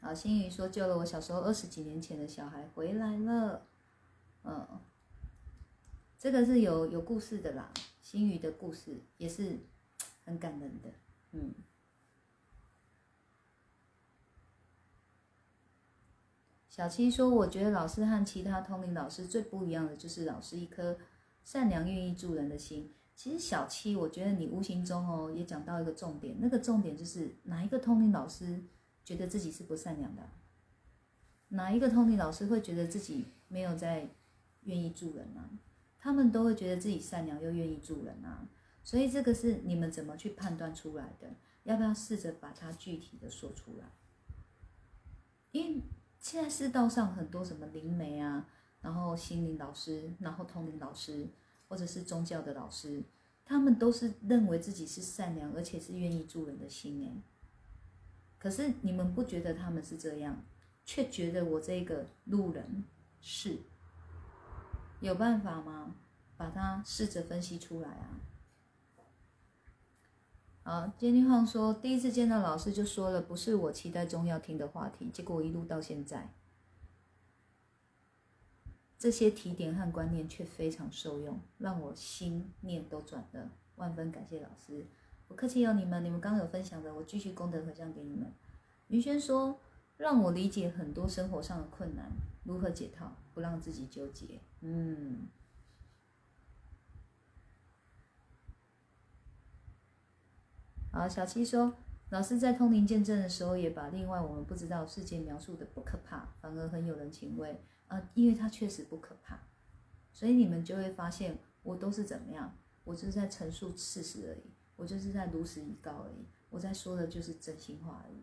好，心宇说救了我小时候二十几年前的小孩回来了，嗯，这个是有有故事的啦，心宇的故事也是很感人的，嗯。小七说：“我觉得老师和其他通灵老师最不一样的，就是老师一颗善良、愿意助人的心。其实小七，我觉得你无形中哦，也讲到一个重点，那个重点就是哪一个通灵老师觉得自己是不善良的？哪一个通灵老师会觉得自己没有在愿意助人啊？他们都会觉得自己善良又愿意助人啊。所以这个是你们怎么去判断出来的？要不要试着把它具体的说出来？因为现在世道上很多什么灵媒啊，然后心灵老师，然后通灵老师，或者是宗教的老师，他们都是认为自己是善良，而且是愿意助人的心哎。可是你们不觉得他们是这样，却觉得我这个路人是有办法吗？把它试着分析出来啊！好，杰尼晃说，第一次见到老师就说了，不是我期待中要听的话题，结果一路到现在，这些提点和观念却非常受用，让我心念都转了，万分感谢老师。不客气哦，你们，你们刚刚有分享的，我继续功德回向给你们。云轩说，让我理解很多生活上的困难，如何解套，不让自己纠结。嗯。好，小七说，老师在通灵见证的时候，也把另外我们不知道世界描述的不可怕，反而很有人情味啊，因为它确实不可怕，所以你们就会发现，我都是怎么样，我就是在陈述事实而已。我就是在如实以告而已，我在说的就是真心话而已。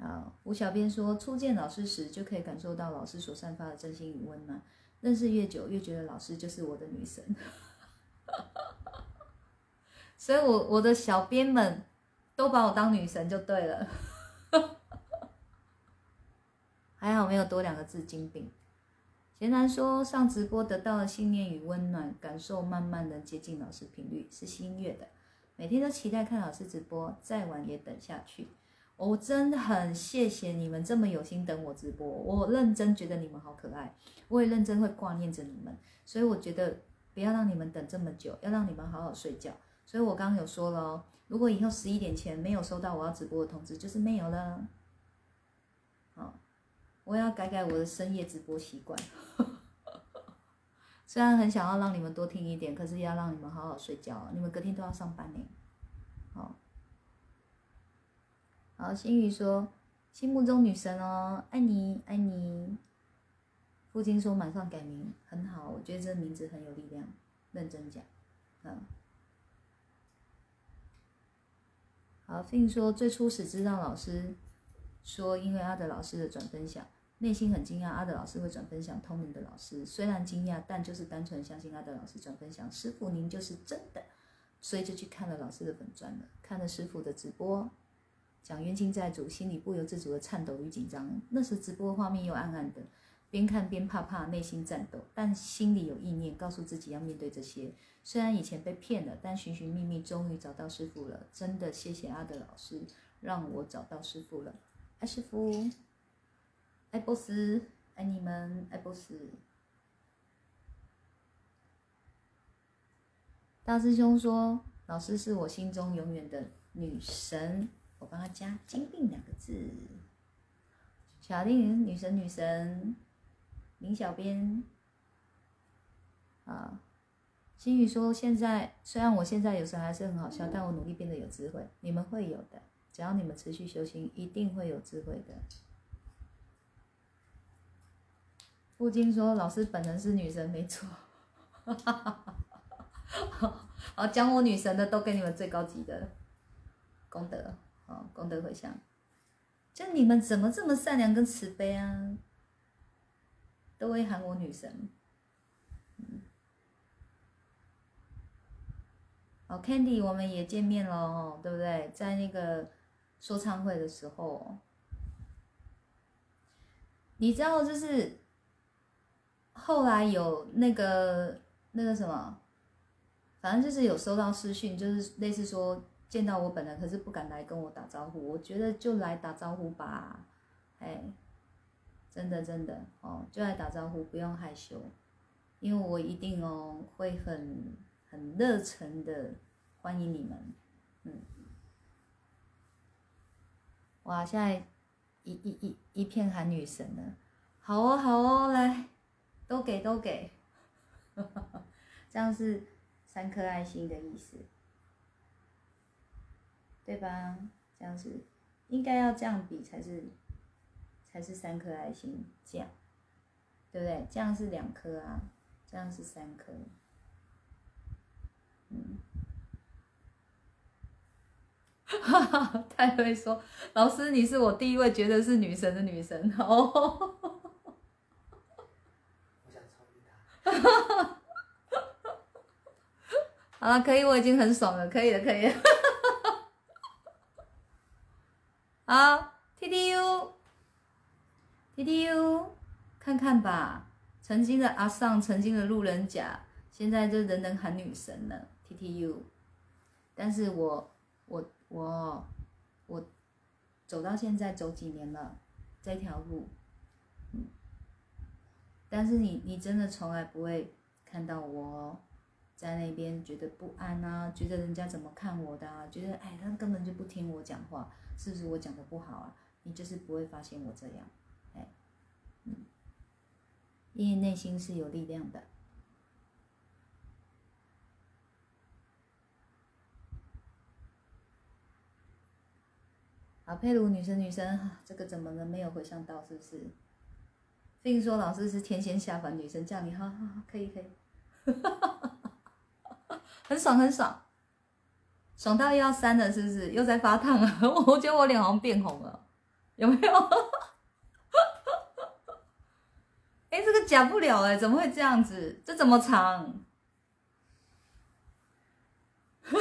哎，好，吴小编说，初见老师时就可以感受到老师所散发的真心与温暖，认识越久越觉得老师就是我的女神。所以，我我的小编们都把我当女神就对了。还好没有多两个字金饼。贤南说：“上直播得到了信念与温暖，感受慢慢的接近老师频率，是心悦的。每天都期待看老师直播，再晚也等下去。我真的很谢谢你们这么有心等我直播，我认真觉得你们好可爱，我也认真会挂念着你们。所以我觉得不要让你们等这么久，要让你们好好睡觉。所以我刚刚有说了哦，如果以后十一点前没有收到我要直播的通知，就是没有了。好。”我要改改我的深夜直播习惯，虽然很想要让你们多听一点，可是要让你们好好睡觉，你们隔天都要上班呢。好，好，心雨说心目中女神哦，爱你爱你。父亲说马上改名，很好，我觉得这名字很有力量，认真讲，嗯。好，父亲说最初始知道老师说，因为阿德老师的转分享。内心很惊讶，阿德老师会转分享通灵的老师。虽然惊讶，但就是单纯相信阿德老师转分享。师傅，您就是真的，所以就去看了老师的本传了，看了师傅的直播，讲冤亲债主，心里不由自主的颤抖与紧张。那时直播画面又暗暗的，边看边怕怕，内心颤抖，但心里有意念，告诉自己要面对这些。虽然以前被骗了，但寻寻觅觅，终于找到师傅了。真的谢谢阿德老师，让我找到师傅了。爱师傅。爱波斯，爱你们，爱波斯。大师兄说：“老师是我心中永远的女神。”我帮他加“金病”两个字。小丽女神，女神。林小编。啊，心雨说：“现在虽然我现在有时候还是很好笑，但我努力变得有智慧。你们会有的，只要你们持续修行，一定会有智慧的。”父亲说：“老师本人是女神，没错。好，讲我女神的都给你们最高级的功德，哦功德回向。就你们怎么这么善良跟慈悲啊？都会喊我女神。嗯，好，Candy，我们也见面了哦，对不对？在那个说唱会的时候，你知道就是。”后来有那个那个什么，反正就是有收到私讯，就是类似说见到我本人，可是不敢来跟我打招呼。我觉得就来打招呼吧，哎，真的真的哦，就来打招呼，不用害羞，因为我一定哦会很很热诚的欢迎你们，嗯，哇，现在一一一一片喊女神了，好哦好哦，来。都给都给，这样是三颗爱心的意思，对吧？这样子应该要这样比才是，才是三颗爱心，这样，对不对？这样是两颗啊，这样是三颗，嗯，哈 哈太会说，老师你是我第一位觉得是女神的女神哦。我想超越他。好了，可以，我已经很爽了，可以了，可以了。好，T T U，T T U，看吧，曾经的阿尚，曾经的路人甲，现在这人人喊女神了，T T U。但是我，我，我，我走到现在走几年了，这条路，但是你，你真的从来不会看到我。在那边觉得不安啊，觉得人家怎么看我的啊，觉得哎，他根本就不听我讲话，是不是我讲的不好啊？你就是不会发现我这样，因为内心是有力量的。啊，佩鲁女神女神，这个怎么能没有回想到？是不是？并说老师是天仙下凡女神，叫你好好好，可以可以。很爽很爽，爽到要删了，是不是？又在发烫了？我觉得我脸好像变红了，有没有？哎，这个假不了哎，怎么会这样子？这怎么藏？哈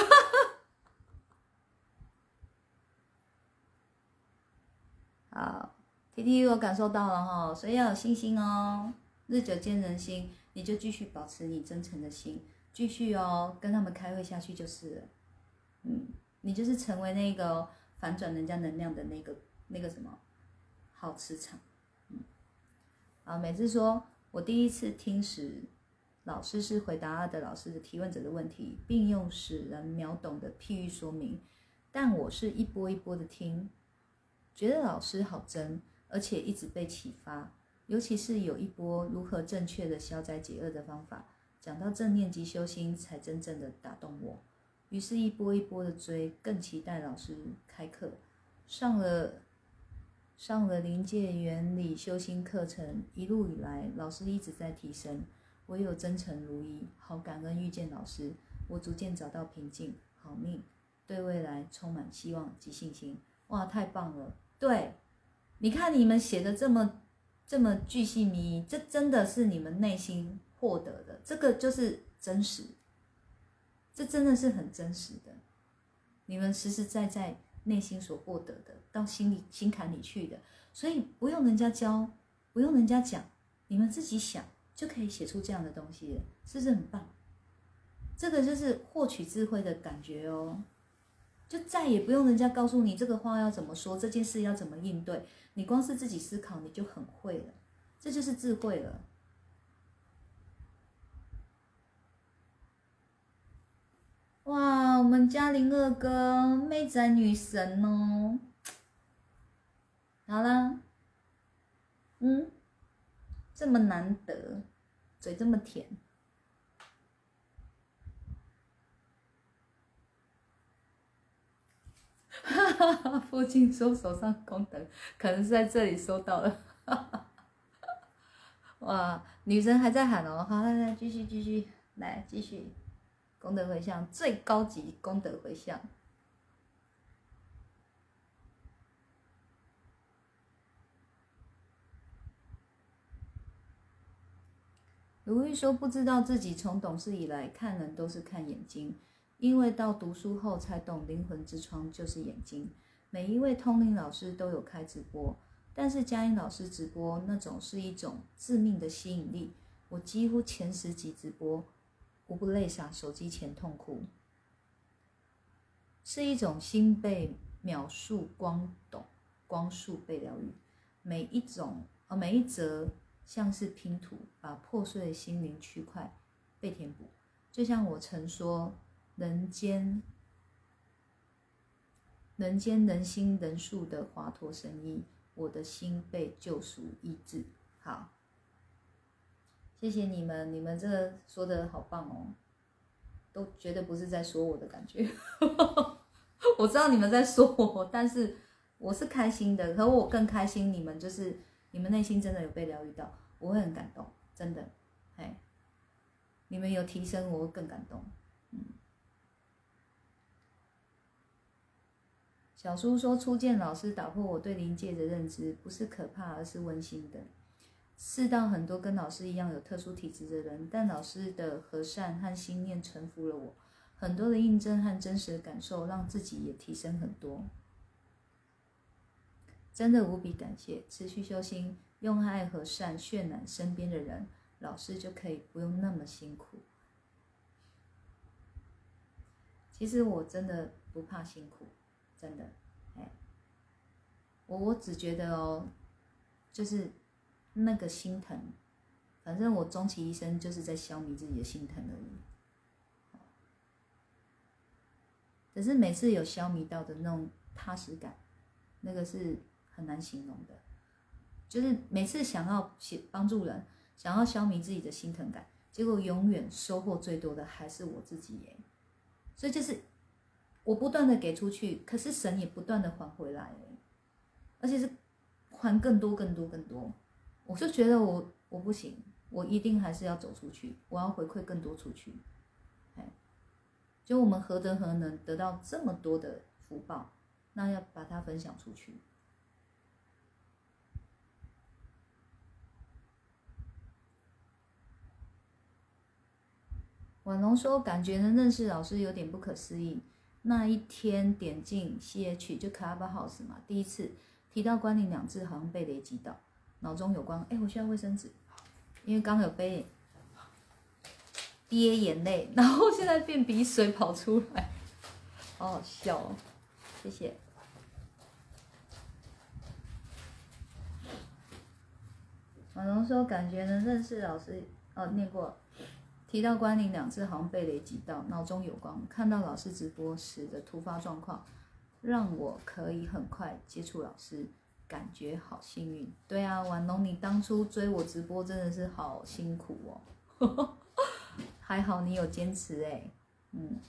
哈好，T T 我感受到了哈，所以要有信心哦。日久见人心，你就继续保持你真诚的心。继续哦，跟他们开会下去就是了。嗯，你就是成为那个反转人家能量的那个那个什么好磁场。啊，每次说我第一次听时，老师是回答的老师的提问者的问题，并用使人秒懂的譬喻说明，但我是一波一波的听，觉得老师好真，而且一直被启发，尤其是有一波如何正确的消灾解厄的方法。讲到正念及修心，才真正的打动我。于是，一波一波的追，更期待老师开课。上了上了临界原理修心课程，一路以来，老师一直在提升。唯有真诚如一，好感恩遇见老师，我逐渐找到平静，好命，对未来充满希望及信心。哇，太棒了！对，你看你们写的这么这么巨细靡遗，这真的是你们内心。获得的这个就是真实，这真的是很真实的，你们实实在在内心所获得的，到心里心坎里去的，所以不用人家教，不用人家讲，你们自己想就可以写出这样的东西，是不是很棒？这个就是获取智慧的感觉哦，就再也不用人家告诉你这个话要怎么说，这件事要怎么应对，你光是自己思考，你就很会了，这就是智慧了。哇，我们嘉玲二哥妹仔女神哦！好了，嗯，这么难得，嘴这么甜，哈哈哈！父亲说手上功德，可能是在这里收到了，哈哈！哇，女神还在喊哦，好，来来，继续继续，来继续。功德回向最高级功德回向。鲁豫说：“不知道自己从懂事以来看人都是看眼睛，因为到读书后才懂灵魂之窗就是眼睛。每一位通灵老师都有开直播，但是佳音老师直播那种是一种致命的吸引力。我几乎前十集直播。”无不泪洒手机前痛哭，是一种心被秒速光懂，光速被疗愈。每一种呃每一则像是拼图，把破碎的心灵区块被填补。就像我曾说，人间人间人心人术的华佗神医，我的心被救赎医治。好。谢谢你们，你们这个说的好棒哦，都绝对不是在说我的感觉。我知道你们在说我，但是我是开心的，可我更开心。你们就是你们内心真的有被疗愈到，我会很感动，真的。哎，你们有提升，我会更感动。嗯，小叔说，初见老师打破我对灵界的认知，不是可怕，而是温馨的。世道很多跟老师一样有特殊体质的人，但老师的和善和心念臣服了我，很多的印证和真实的感受，让自己也提升很多。真的无比感谢，持续修心，用爱和善渲染身边的人，老师就可以不用那么辛苦。其实我真的不怕辛苦。真的，哎，我我只觉得哦，就是那个心疼，反正我终其一生就是在消弭自己的心疼而已。可是每次有消弭到的那种踏实感，那个是很难形容的。就是每次想要帮助人，想要消弭自己的心疼感，结果永远收获最多的还是我自己耶。所以就是。我不断的给出去，可是神也不断的还回来，而且是还更多、更多、更多。我就觉得我我不行，我一定还是要走出去，我要回馈更多出去。就我们何德何能得到这么多的福报，那要把它分享出去。婉龙说，感觉能认识老师有点不可思议。那一天点进 C H 就 Clubhouse 嘛，第一次提到关灵两字，好像被雷击到，脑中有光。哎，我需要卫生纸，因为刚有被憋眼泪，然后现在变鼻水跑出来，好好笑哦。谢谢。马龙说，感觉能认识老师，哦，念过。提到关灵两字，好像被雷击到，脑中有光。看到老师直播时的突发状况，让我可以很快接触老师，感觉好幸运。对啊，婉龙，你当初追我直播真的是好辛苦哦，还好你有坚持哎。嗯，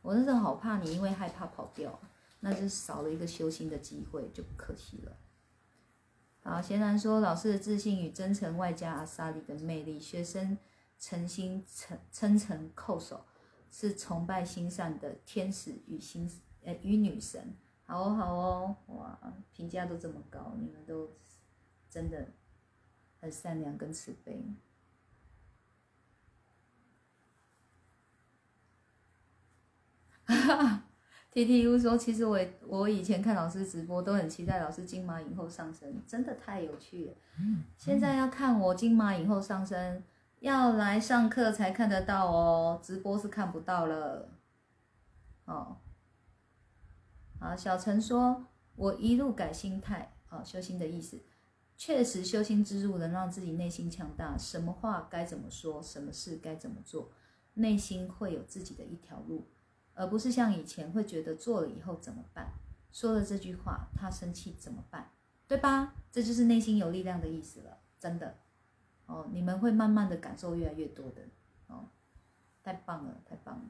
我真的好怕你，因为害怕跑掉，那就少了一个修心的机会，就可惜了。好，贤然说，老师的自信与真诚，外加阿萨里的魅力，学生。诚心诚称诚叩首，是崇拜心善的天使与心呃与女神。好哦好哦，哇，评价都这么高，你们都真的很善良跟慈悲。哈 哈，T T U 说，其实我我以前看老师直播都很期待老师金马影后上身，真的太有趣了。现在要看我金马影后上身。要来上课才看得到哦，直播是看不到了。哦，好，小陈说：“我一路改心态，哦，修心的意思，确实修心之路能让自己内心强大。什么话该怎么说，什么事该怎么做，内心会有自己的一条路，而不是像以前会觉得做了以后怎么办，说了这句话他生气怎么办，对吧？这就是内心有力量的意思了，真的。”哦，你们会慢慢的感受越来越多的，哦，太棒了，太棒了，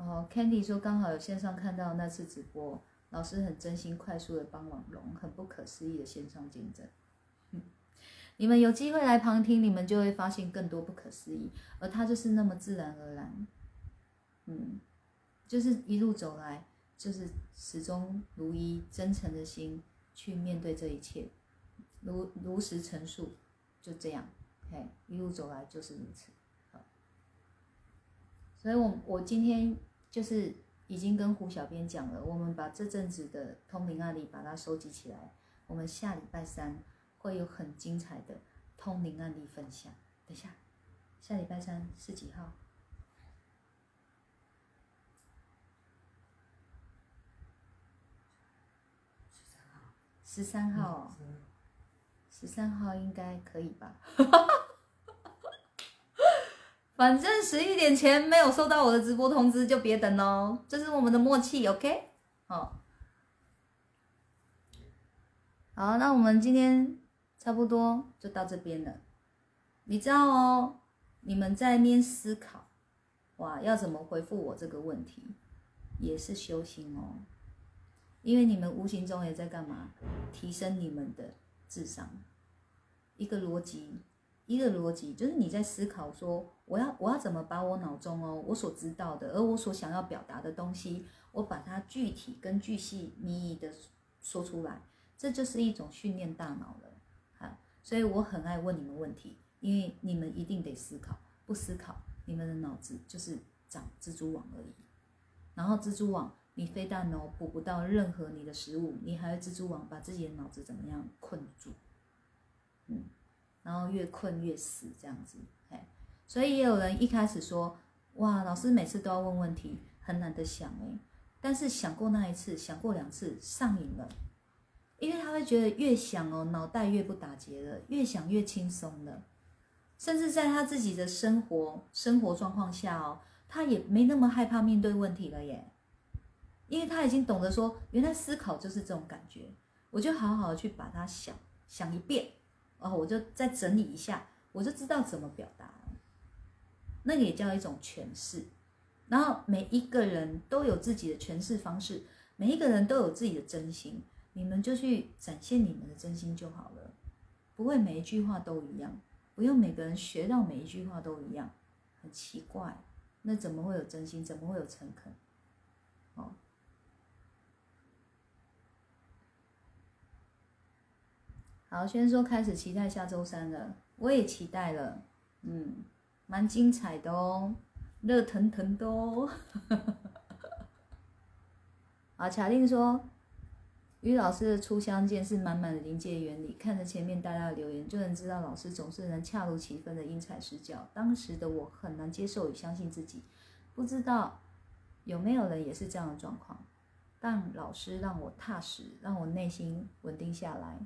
哦，Candy 说刚好有线上看到那次直播，老师很真心快速的帮网龙，很不可思议的线上见证。你们有机会来旁听，你们就会发现更多不可思议，而他就是那么自然而然，嗯。就是一路走来，就是始终如一、真诚的心去面对这一切，如如实陈述，就这样，嘿，一路走来就是如此。所以我我今天就是已经跟胡小编讲了，我们把这阵子的通灵案例把它收集起来，我们下礼拜三会有很精彩的通灵案例分享。等一下，下礼拜三是几号？十三号，十三号应该可以吧？反正十一点前没有收到我的直播通知就别等喽，这是我们的默契，OK？好，好，那我们今天差不多就到这边了。你知道哦，你们在面思考，哇，要怎么回复我这个问题，也是修行哦。因为你们无形中也在干嘛？提升你们的智商，一个逻辑一个逻辑，就是你在思考说，我要我要怎么把我脑中哦我所知道的，而我所想要表达的东西，我把它具体跟具细靡遗的说出来，这就是一种训练大脑了。好，所以我很爱问你们问题，因为你们一定得思考，不思考，你们的脑子就是长蜘蛛网而已。然后蜘蛛网，你非但哦捕不到任何你的食物，你还会蜘蛛网把自己的脑子怎么样困住？嗯。然后越困越死这样子，所以也有人一开始说，哇，老师每次都要问问题，很难得想哎，但是想过那一次，想过两次，上瘾了，因为他会觉得越想哦，脑袋越不打结了，越想越轻松了，甚至在他自己的生活生活状况下哦，他也没那么害怕面对问题了耶，因为他已经懂得说，原来思考就是这种感觉，我就好好的去把它想想一遍。哦，我就再整理一下，我就知道怎么表达。那个也叫一种诠释。然后每一个人都有自己的诠释方式，每一个人都有自己的真心，你们就去展现你们的真心就好了。不会每一句话都一样，不用每个人学到每一句话都一样，很奇怪。那怎么会有真心？怎么会有诚恳？哦。好，先说开始期待下周三了，我也期待了，嗯，蛮精彩的哦，热腾腾的哦。啊，卡令说，于老师的初相见是满满的临界原理，看着前面大家的留言，就能知道老师总是能恰如其分的因材施教。当时的我很难接受与相信自己，不知道有没有人也是这样的状况，但老师让我踏实，让我内心稳定下来。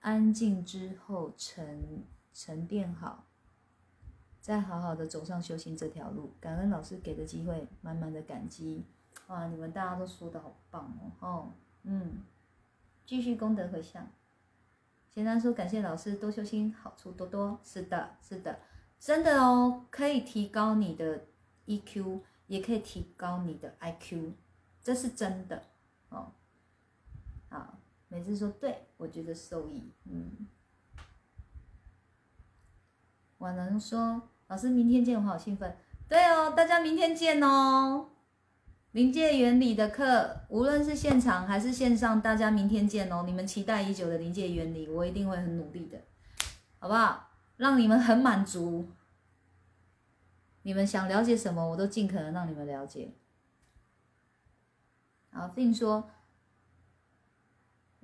安静之后沉沉淀好，再好好的走上修行这条路。感恩老师给的机会，满满的感激。哇，你们大家都说的好棒哦！哦，嗯，继续功德回向。简单说，感谢老师多修心，好处多多。是的，是的，真的哦，可以提高你的 EQ，也可以提高你的 IQ，这是真的哦。好。每次说对，我觉得受益。嗯，我能说老师明天见，我好兴奋。对哦，大家明天见哦。临界原理的课，无论是现场还是线上，大家明天见哦。你们期待已久的临界原理，我一定会很努力的，好不好？让你们很满足。你们想了解什么，我都尽可能让你们了解。好，并说。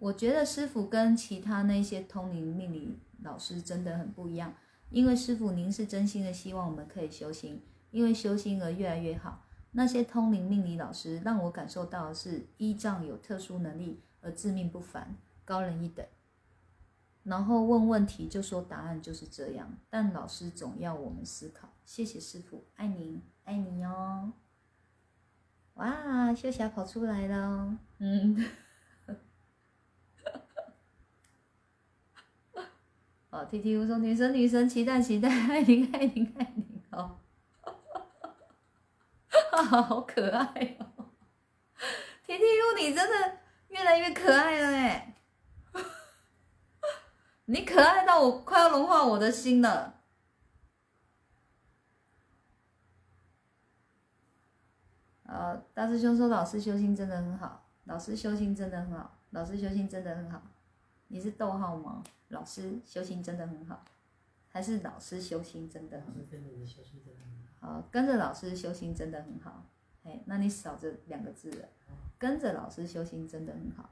我觉得师傅跟其他那些通灵命理老师真的很不一样，因为师傅您是真心的希望我们可以修行，因为修心而越来越好。那些通灵命理老师让我感受到的是依仗有特殊能力而自命不凡，高人一等。然后问问题就说答案就是这样，但老师总要我们思考。谢谢师傅，爱您，爱你哦。哇，秀霞跑出来了，嗯。哦，T T U 说女神女神期待期待 爱你爱你爱你哦，哈哈，好可爱哦！T T U 你真的越来越可爱了哎，你可爱到我快要融化我的心了。呃，大师兄说老师修心真的很好，老师修心真的很好，老师修心真的很好。你是逗号吗？老师修行真的很好，还是老师修行真的很好？好，跟着老师修行真的很好。哎，那你少这两个字了。跟着老师修行真的很好。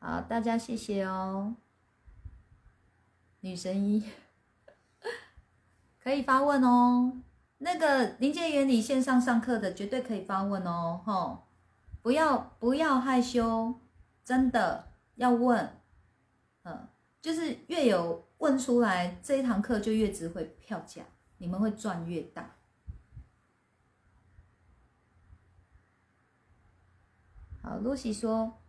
好，大家谢谢哦。女神一可以发问哦。那个临界原理线上上课的绝对可以发问哦。吼，不要不要害羞，真的。要问，嗯，就是越有问出来，这一堂课就越值回票价，你们会赚越大。好，，Lucy 说，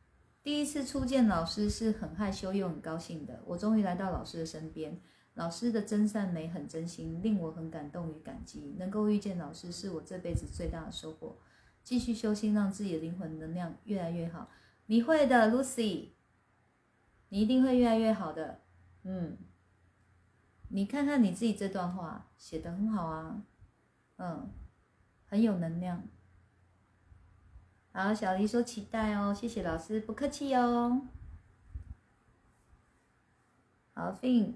第一次初见老师是很害羞又很高兴的，我终于来到老师的身边，老师的真善美很真心，令我很感动与感激，能够遇见老师是我这辈子最大的收获。继续修心，让自己的灵魂能量越来越好。你会的，Lucy。你一定会越来越好的。嗯，你看看你自己这段话写的很好啊，嗯，很有能量。好，小黎说期待哦，谢谢老师，不客气哦。好，Fin，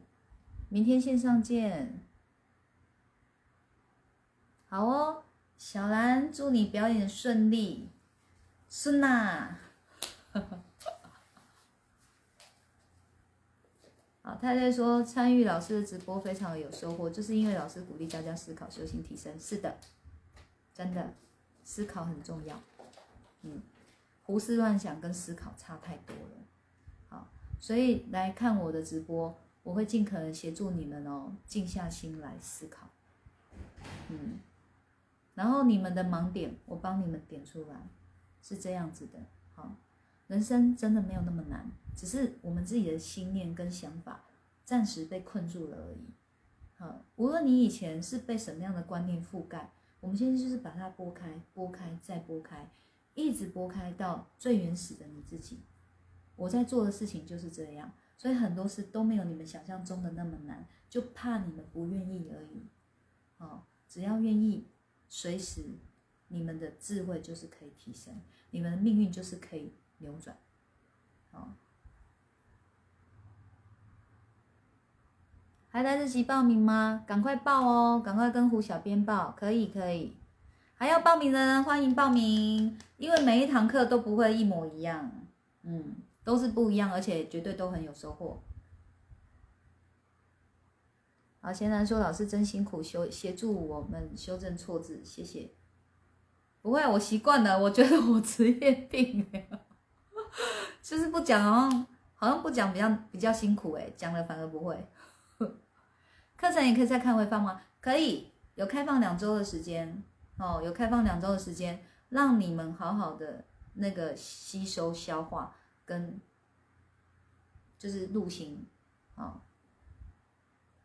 明天线上见。好哦，小兰，祝你表演顺利，孙娜。好，太太说参与老师的直播非常有收获，就是因为老师鼓励大家思考、修行、提升。是的，真的，思考很重要。嗯，胡思乱想跟思考差太多了。好，所以来看我的直播，我会尽可能协助你们哦，静下心来思考。嗯，然后你们的盲点，我帮你们点出来，是这样子的。好，人生真的没有那么难，只是我们自己的心念跟想法暂时被困住了而已。好，无论你以前是被什么样的观念覆盖，我们现在就是把它拨开，拨开再拨开。一直拨开到最原始的你自己，我在做的事情就是这样，所以很多事都没有你们想象中的那么难，就怕你们不愿意而已。哦，只要愿意，随时你们的智慧就是可以提升，你们的命运就是可以扭转。哦，还来得及报名吗？赶快报哦，赶快跟胡小编报，可以可以。还要报名的人欢迎报名，因为每一堂课都不会一模一样，嗯，都是不一样，而且绝对都很有收获。好，贤男说老师真辛苦，修协助我们修正错字，谢谢。不会，我习惯了，我觉得我职业病，就是不讲哦，好像不讲比较比较辛苦哎，讲了反而不会。课程也可以再看回放吗？可以，有开放两周的时间。哦，有开放两周的时间，让你们好好的那个吸收消化，跟就是入心，哦，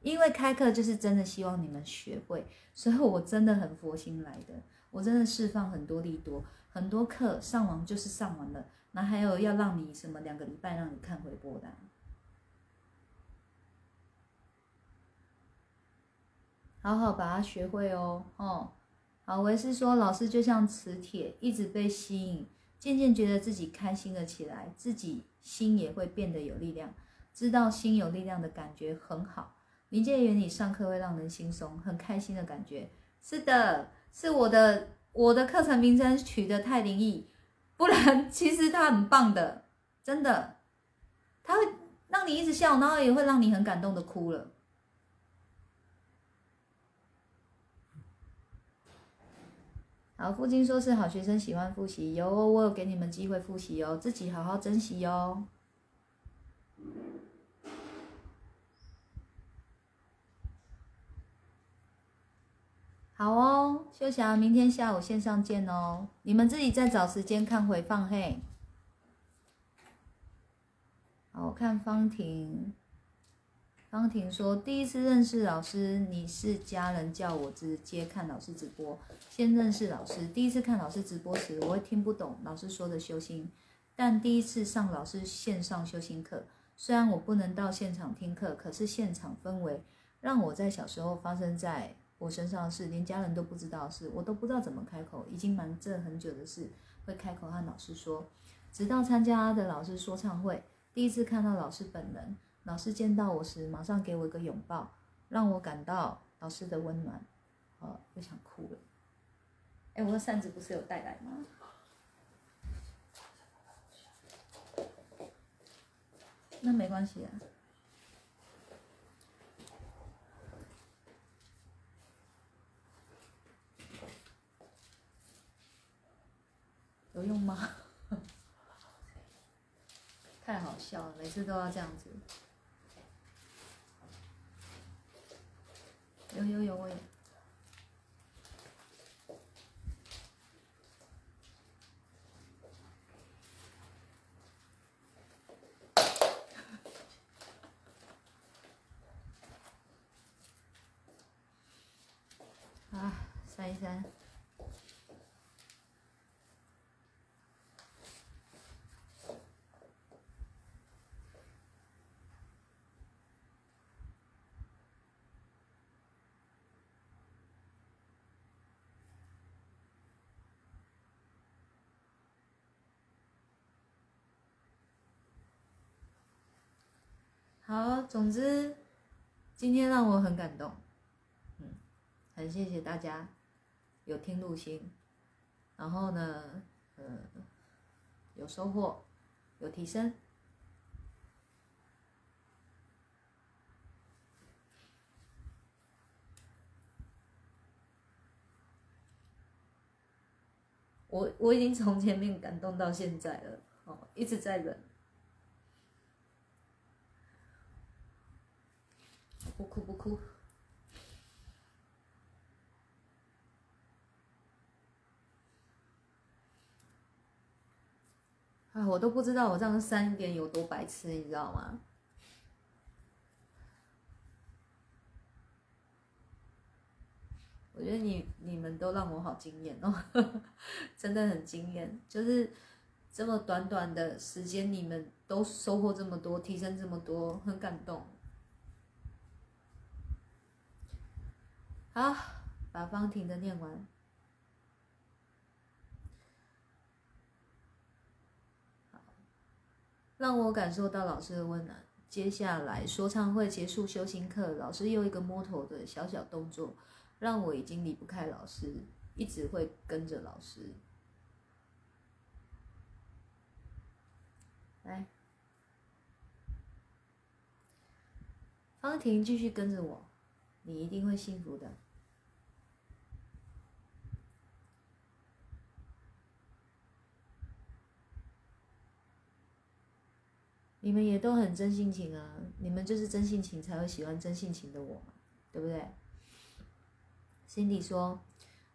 因为开课就是真的希望你们学会，所以我真的很佛心来的，我真的释放很多力多，很多课上完就是上完了，那还有要让你什么两个礼拜让你看回播的，好好把它学会哦，哦。好，维是说，老师就像磁铁，一直被吸引，渐渐觉得自己开心了起来，自己心也会变得有力量。知道心有力量的感觉很好。临界原理上课会让人轻松，很开心的感觉。是的，是我的我的课程名称取得太灵异，不然其实他很棒的，真的，他会让你一直笑，然后也会让你很感动的哭了。好，父亲说是好学生，喜欢复习，有我有给你们机会复习哦，自己好好珍惜哦。好哦，秀霞，明天下午线上见哦，你们自己再找时间看回放嘿。好，我看方婷。方婷说：“第一次认识老师，你是家人叫我直接看老师直播，先认识老师。第一次看老师直播时，我会听不懂老师说的修心，但第一次上老师线上修心课，虽然我不能到现场听课，可是现场氛围让我在小时候发生在我身上的事，连家人都不知道的事，我都不知道怎么开口，已经瞒着很久的事，会开口和老师说。直到参加的老师说唱会，第一次看到老师本人。”老师见到我时，马上给我一个拥抱，让我感到老师的温暖。哦，我想哭了。哎，我的扇子不是有带来吗？那没关系啊。有用吗？太好笑了，每次都要这样子。有有有，我有。啊，扇一扇。好，总之今天让我很感动，嗯，很谢谢大家有听录心，然后呢，呃，有收获，有提升。我我已经从前面感动到现在了，哦，一直在忍。不哭不哭。啊，我都不知道我这样三点有多白痴，你知道吗？我觉得你你们都让我好惊艳哦，真的很惊艳。就是这么短短的时间，你们都收获这么多，提升这么多，很感动。好，把方婷的念完。让我感受到老师的温暖。接下来说唱会结束，修行课，老师又一个摸头的小小动作。让我已经离不开老师，一直会跟着老师。来，方婷继续跟着我，你一定会幸福的。你们也都很真性情啊，你们就是真性情才会喜欢真性情的我嘛，对不对？Cindy 说：“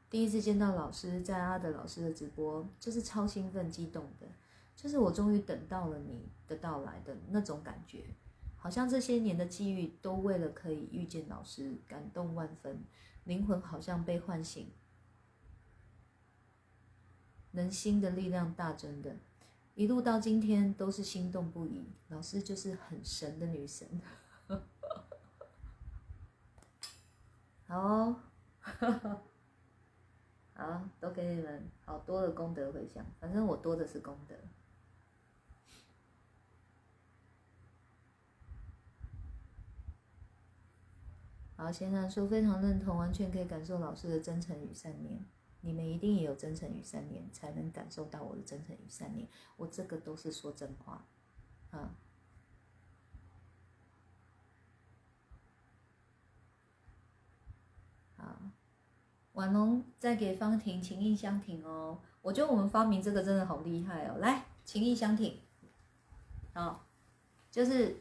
第一次见到老师，在阿德老师的直播，就是超兴奋、激动的，就是我终于等到了你的到来的那种感觉，好像这些年的际遇都为了可以遇见老师，感动万分，灵魂好像被唤醒，能心的力量大增的，一路到今天都是心动不已。老师就是很神的女神，好。”好，都给你们好多的功德回向，反正我多的是功德。好，先生说非常认同，完全可以感受老师的真诚与善念。你们一定也有真诚与善念，才能感受到我的真诚与善念。我这个都是说真话，啊。婉龙再给方婷情意相挺哦，我觉得我们发明这个真的好厉害哦。来，情意相挺，好，就是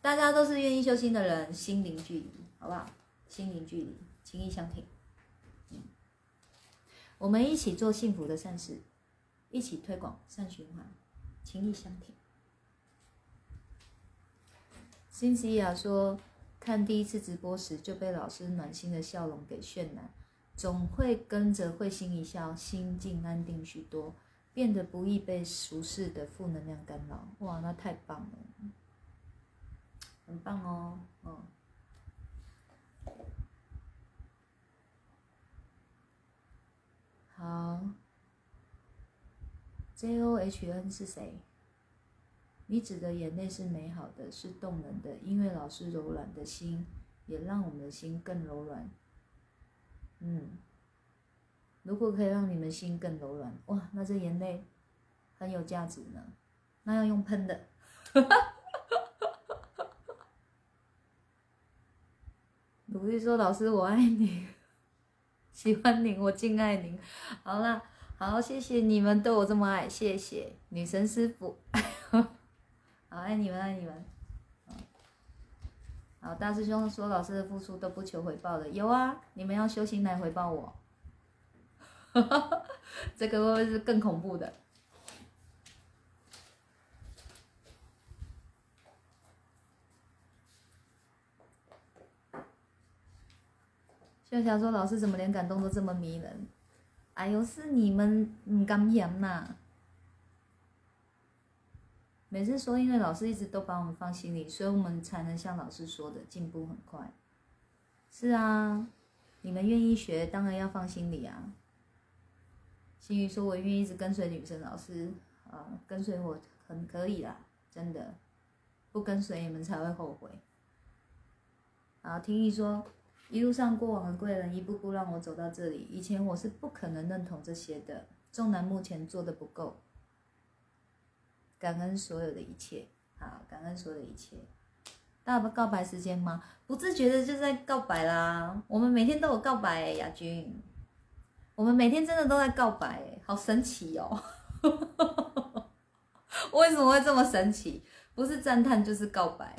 大家都是愿意修心的人，心灵距离，好不好？心灵距离，情意相挺，我们一起做幸福的善事，一起推广善循环，情意相挺。辛西亚说，看第一次直播时就被老师暖心的笑容给渲染。总会跟着会心一笑，心境安定许多，变得不易被俗世的负能量干扰。哇，那太棒了，很棒哦，嗯。好，J O H N 是谁？你指的眼泪是美好的，是动人的，因为老师柔软的心，也让我们的心更柔软。嗯，如果可以让你们心更柔软，哇，那这眼泪很有价值呢。那要用喷的，努力说老师我爱你，喜欢您，我敬爱您。好啦，好，谢谢你们对我这么爱，谢谢女神师傅，好爱你们，爱你们。好，大师兄说老师的付出都不求回报的，有啊，你们要修行来回报我，这个会不会是更恐怖的？秀霞说老师怎么连感动都这么迷人？哎呦，是你们唔敢言呐。每次说，因为老师一直都把我们放心里，所以我们才能像老师说的进步很快。是啊，你们愿意学，当然要放心里啊。心宇说：“我愿意一直跟随女生老师啊，跟随我很可以啦，真的。”不跟随你们才会后悔。啊，听一说，一路上过往的贵人一步步让我走到这里，以前我是不可能认同这些的。纵然目前做的不够，感恩所有的一切，好，感恩所有的一切。大家不告白时间吗？不自觉的就在告白啦。我们每天都有告白，亚军。我们每天真的都在告白，好神奇哦！为什么会这么神奇？不是赞叹就是告白。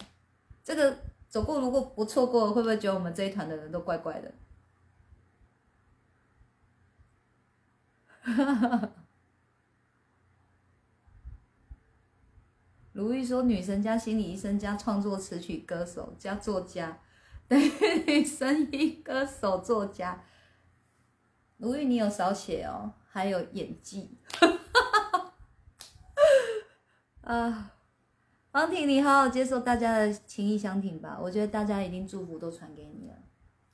这个走过如果不错过，会不会觉得我们这一团的人都怪怪的？如玉说：“女神加心理医生加创作词曲歌手加作家，对，声音 歌手作家。”如玉，你有少写哦，还有演技。啊，方婷，你好好接受大家的情意相挺吧。我觉得大家一定祝福都传给你了，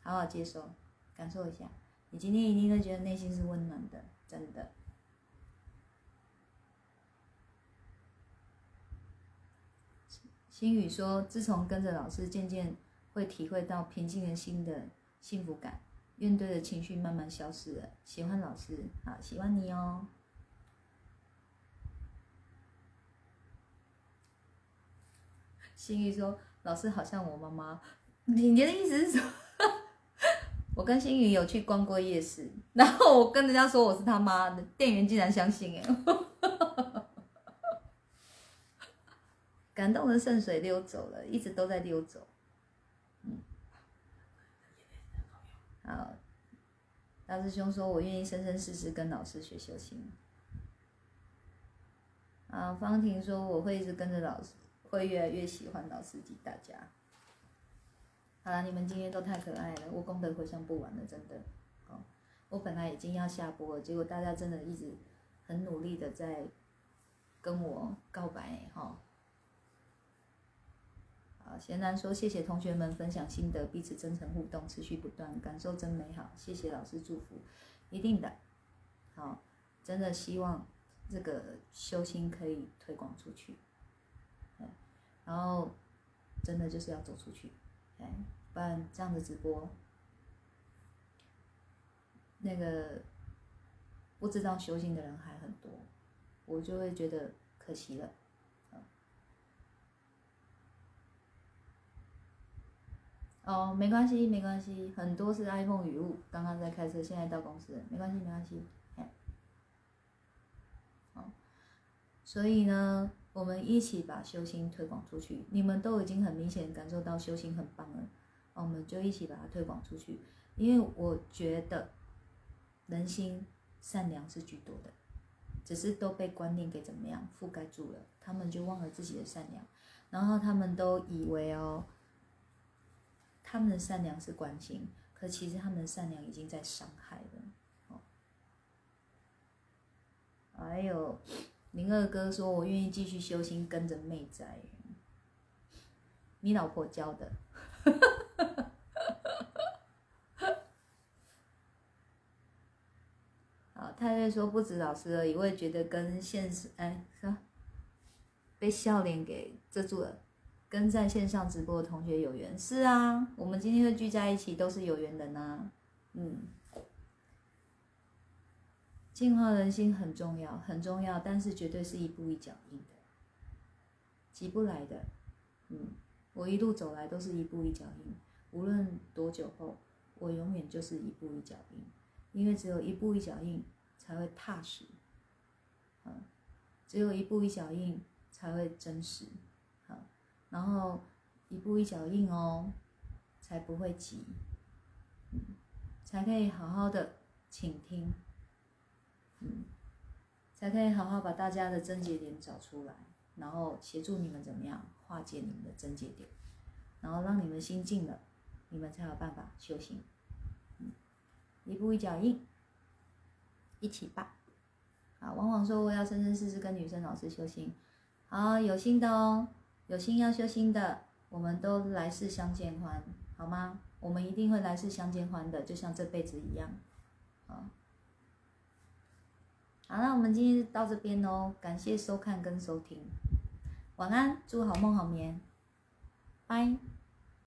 好好接受，感受一下。你今天一定会觉得内心是温暖的。真的，心宇说：“自从跟着老师，渐渐会体会到平静的心的幸福感，怨怼的情绪慢慢消失了。喜欢老师，好喜欢你哦。”心雨说：“老师好像我妈妈，你你的意思是说？” 我跟新宇有去逛过夜市，然后我跟人家说我是他妈的，店员竟然相信哎，感动的圣水溜走了，一直都在溜走。嗯，好，大师兄说，我愿意生生世世跟老师学修行。啊，方婷说，我会一直跟着老师，会越来越喜欢老师及大家。好了，你们今天都太可爱了，我功德回向不完了，真的。哦，我本来已经要下播了，结果大家真的一直很努力的在跟我告白，哈。好，贤男说谢谢同学们分享心得，彼此真诚互动，持续不断，感受真美好。谢谢老师祝福，一定的。好，真的希望这个修心可以推广出去。然后真的就是要走出去。哎，不然这样的直播，那个不知道修行的人还很多，我就会觉得可惜了。哦，没关系，没关系，很多是 iPhone 语录，刚刚在开车，现在到公司，没关系，没关系。好，所以呢。我们一起把修心推广出去。你们都已经很明显感受到修心很棒了，我们就一起把它推广出去。因为我觉得人心善良是居多的，只是都被观念给怎么样覆盖住了，他们就忘了自己的善良，然后他们都以为哦，他们的善良是关心，可其实他们的善良已经在伤害了。哦，还有。林二哥说：“我愿意继续修心，跟着妹仔。你老婆教的。好，太太说不止老师而已，我也觉得跟现实，哎，是被笑脸给遮住了。跟在线上直播的同学有缘，是啊，我们今天会聚在一起，都是有缘人呐。嗯。”净化人心很重要，很重要，但是绝对是一步一脚印的，急不来的。嗯，我一路走来都是一步一脚印，无论多久后，我永远就是一步一脚印，因为只有一步一脚印才会踏实，嗯，只有一步一脚印才会真实，好，然后一步一脚印哦，才不会急，嗯，才可以好好的倾听。才可以好好把大家的症结点找出来，然后协助你们怎么样化解你们的症结点，然后让你们心静了，你们才有办法修行。嗯，一步一脚印，一起吧。啊，往往说我要生生世世跟女生老师修行，好，有心的哦，有心要修心的，我们都来世相见欢，好吗？我们一定会来世相见欢的，就像这辈子一样，啊。好，那我们今天到这边哦，感谢收看跟收听。晚安，祝好梦好眠，拜。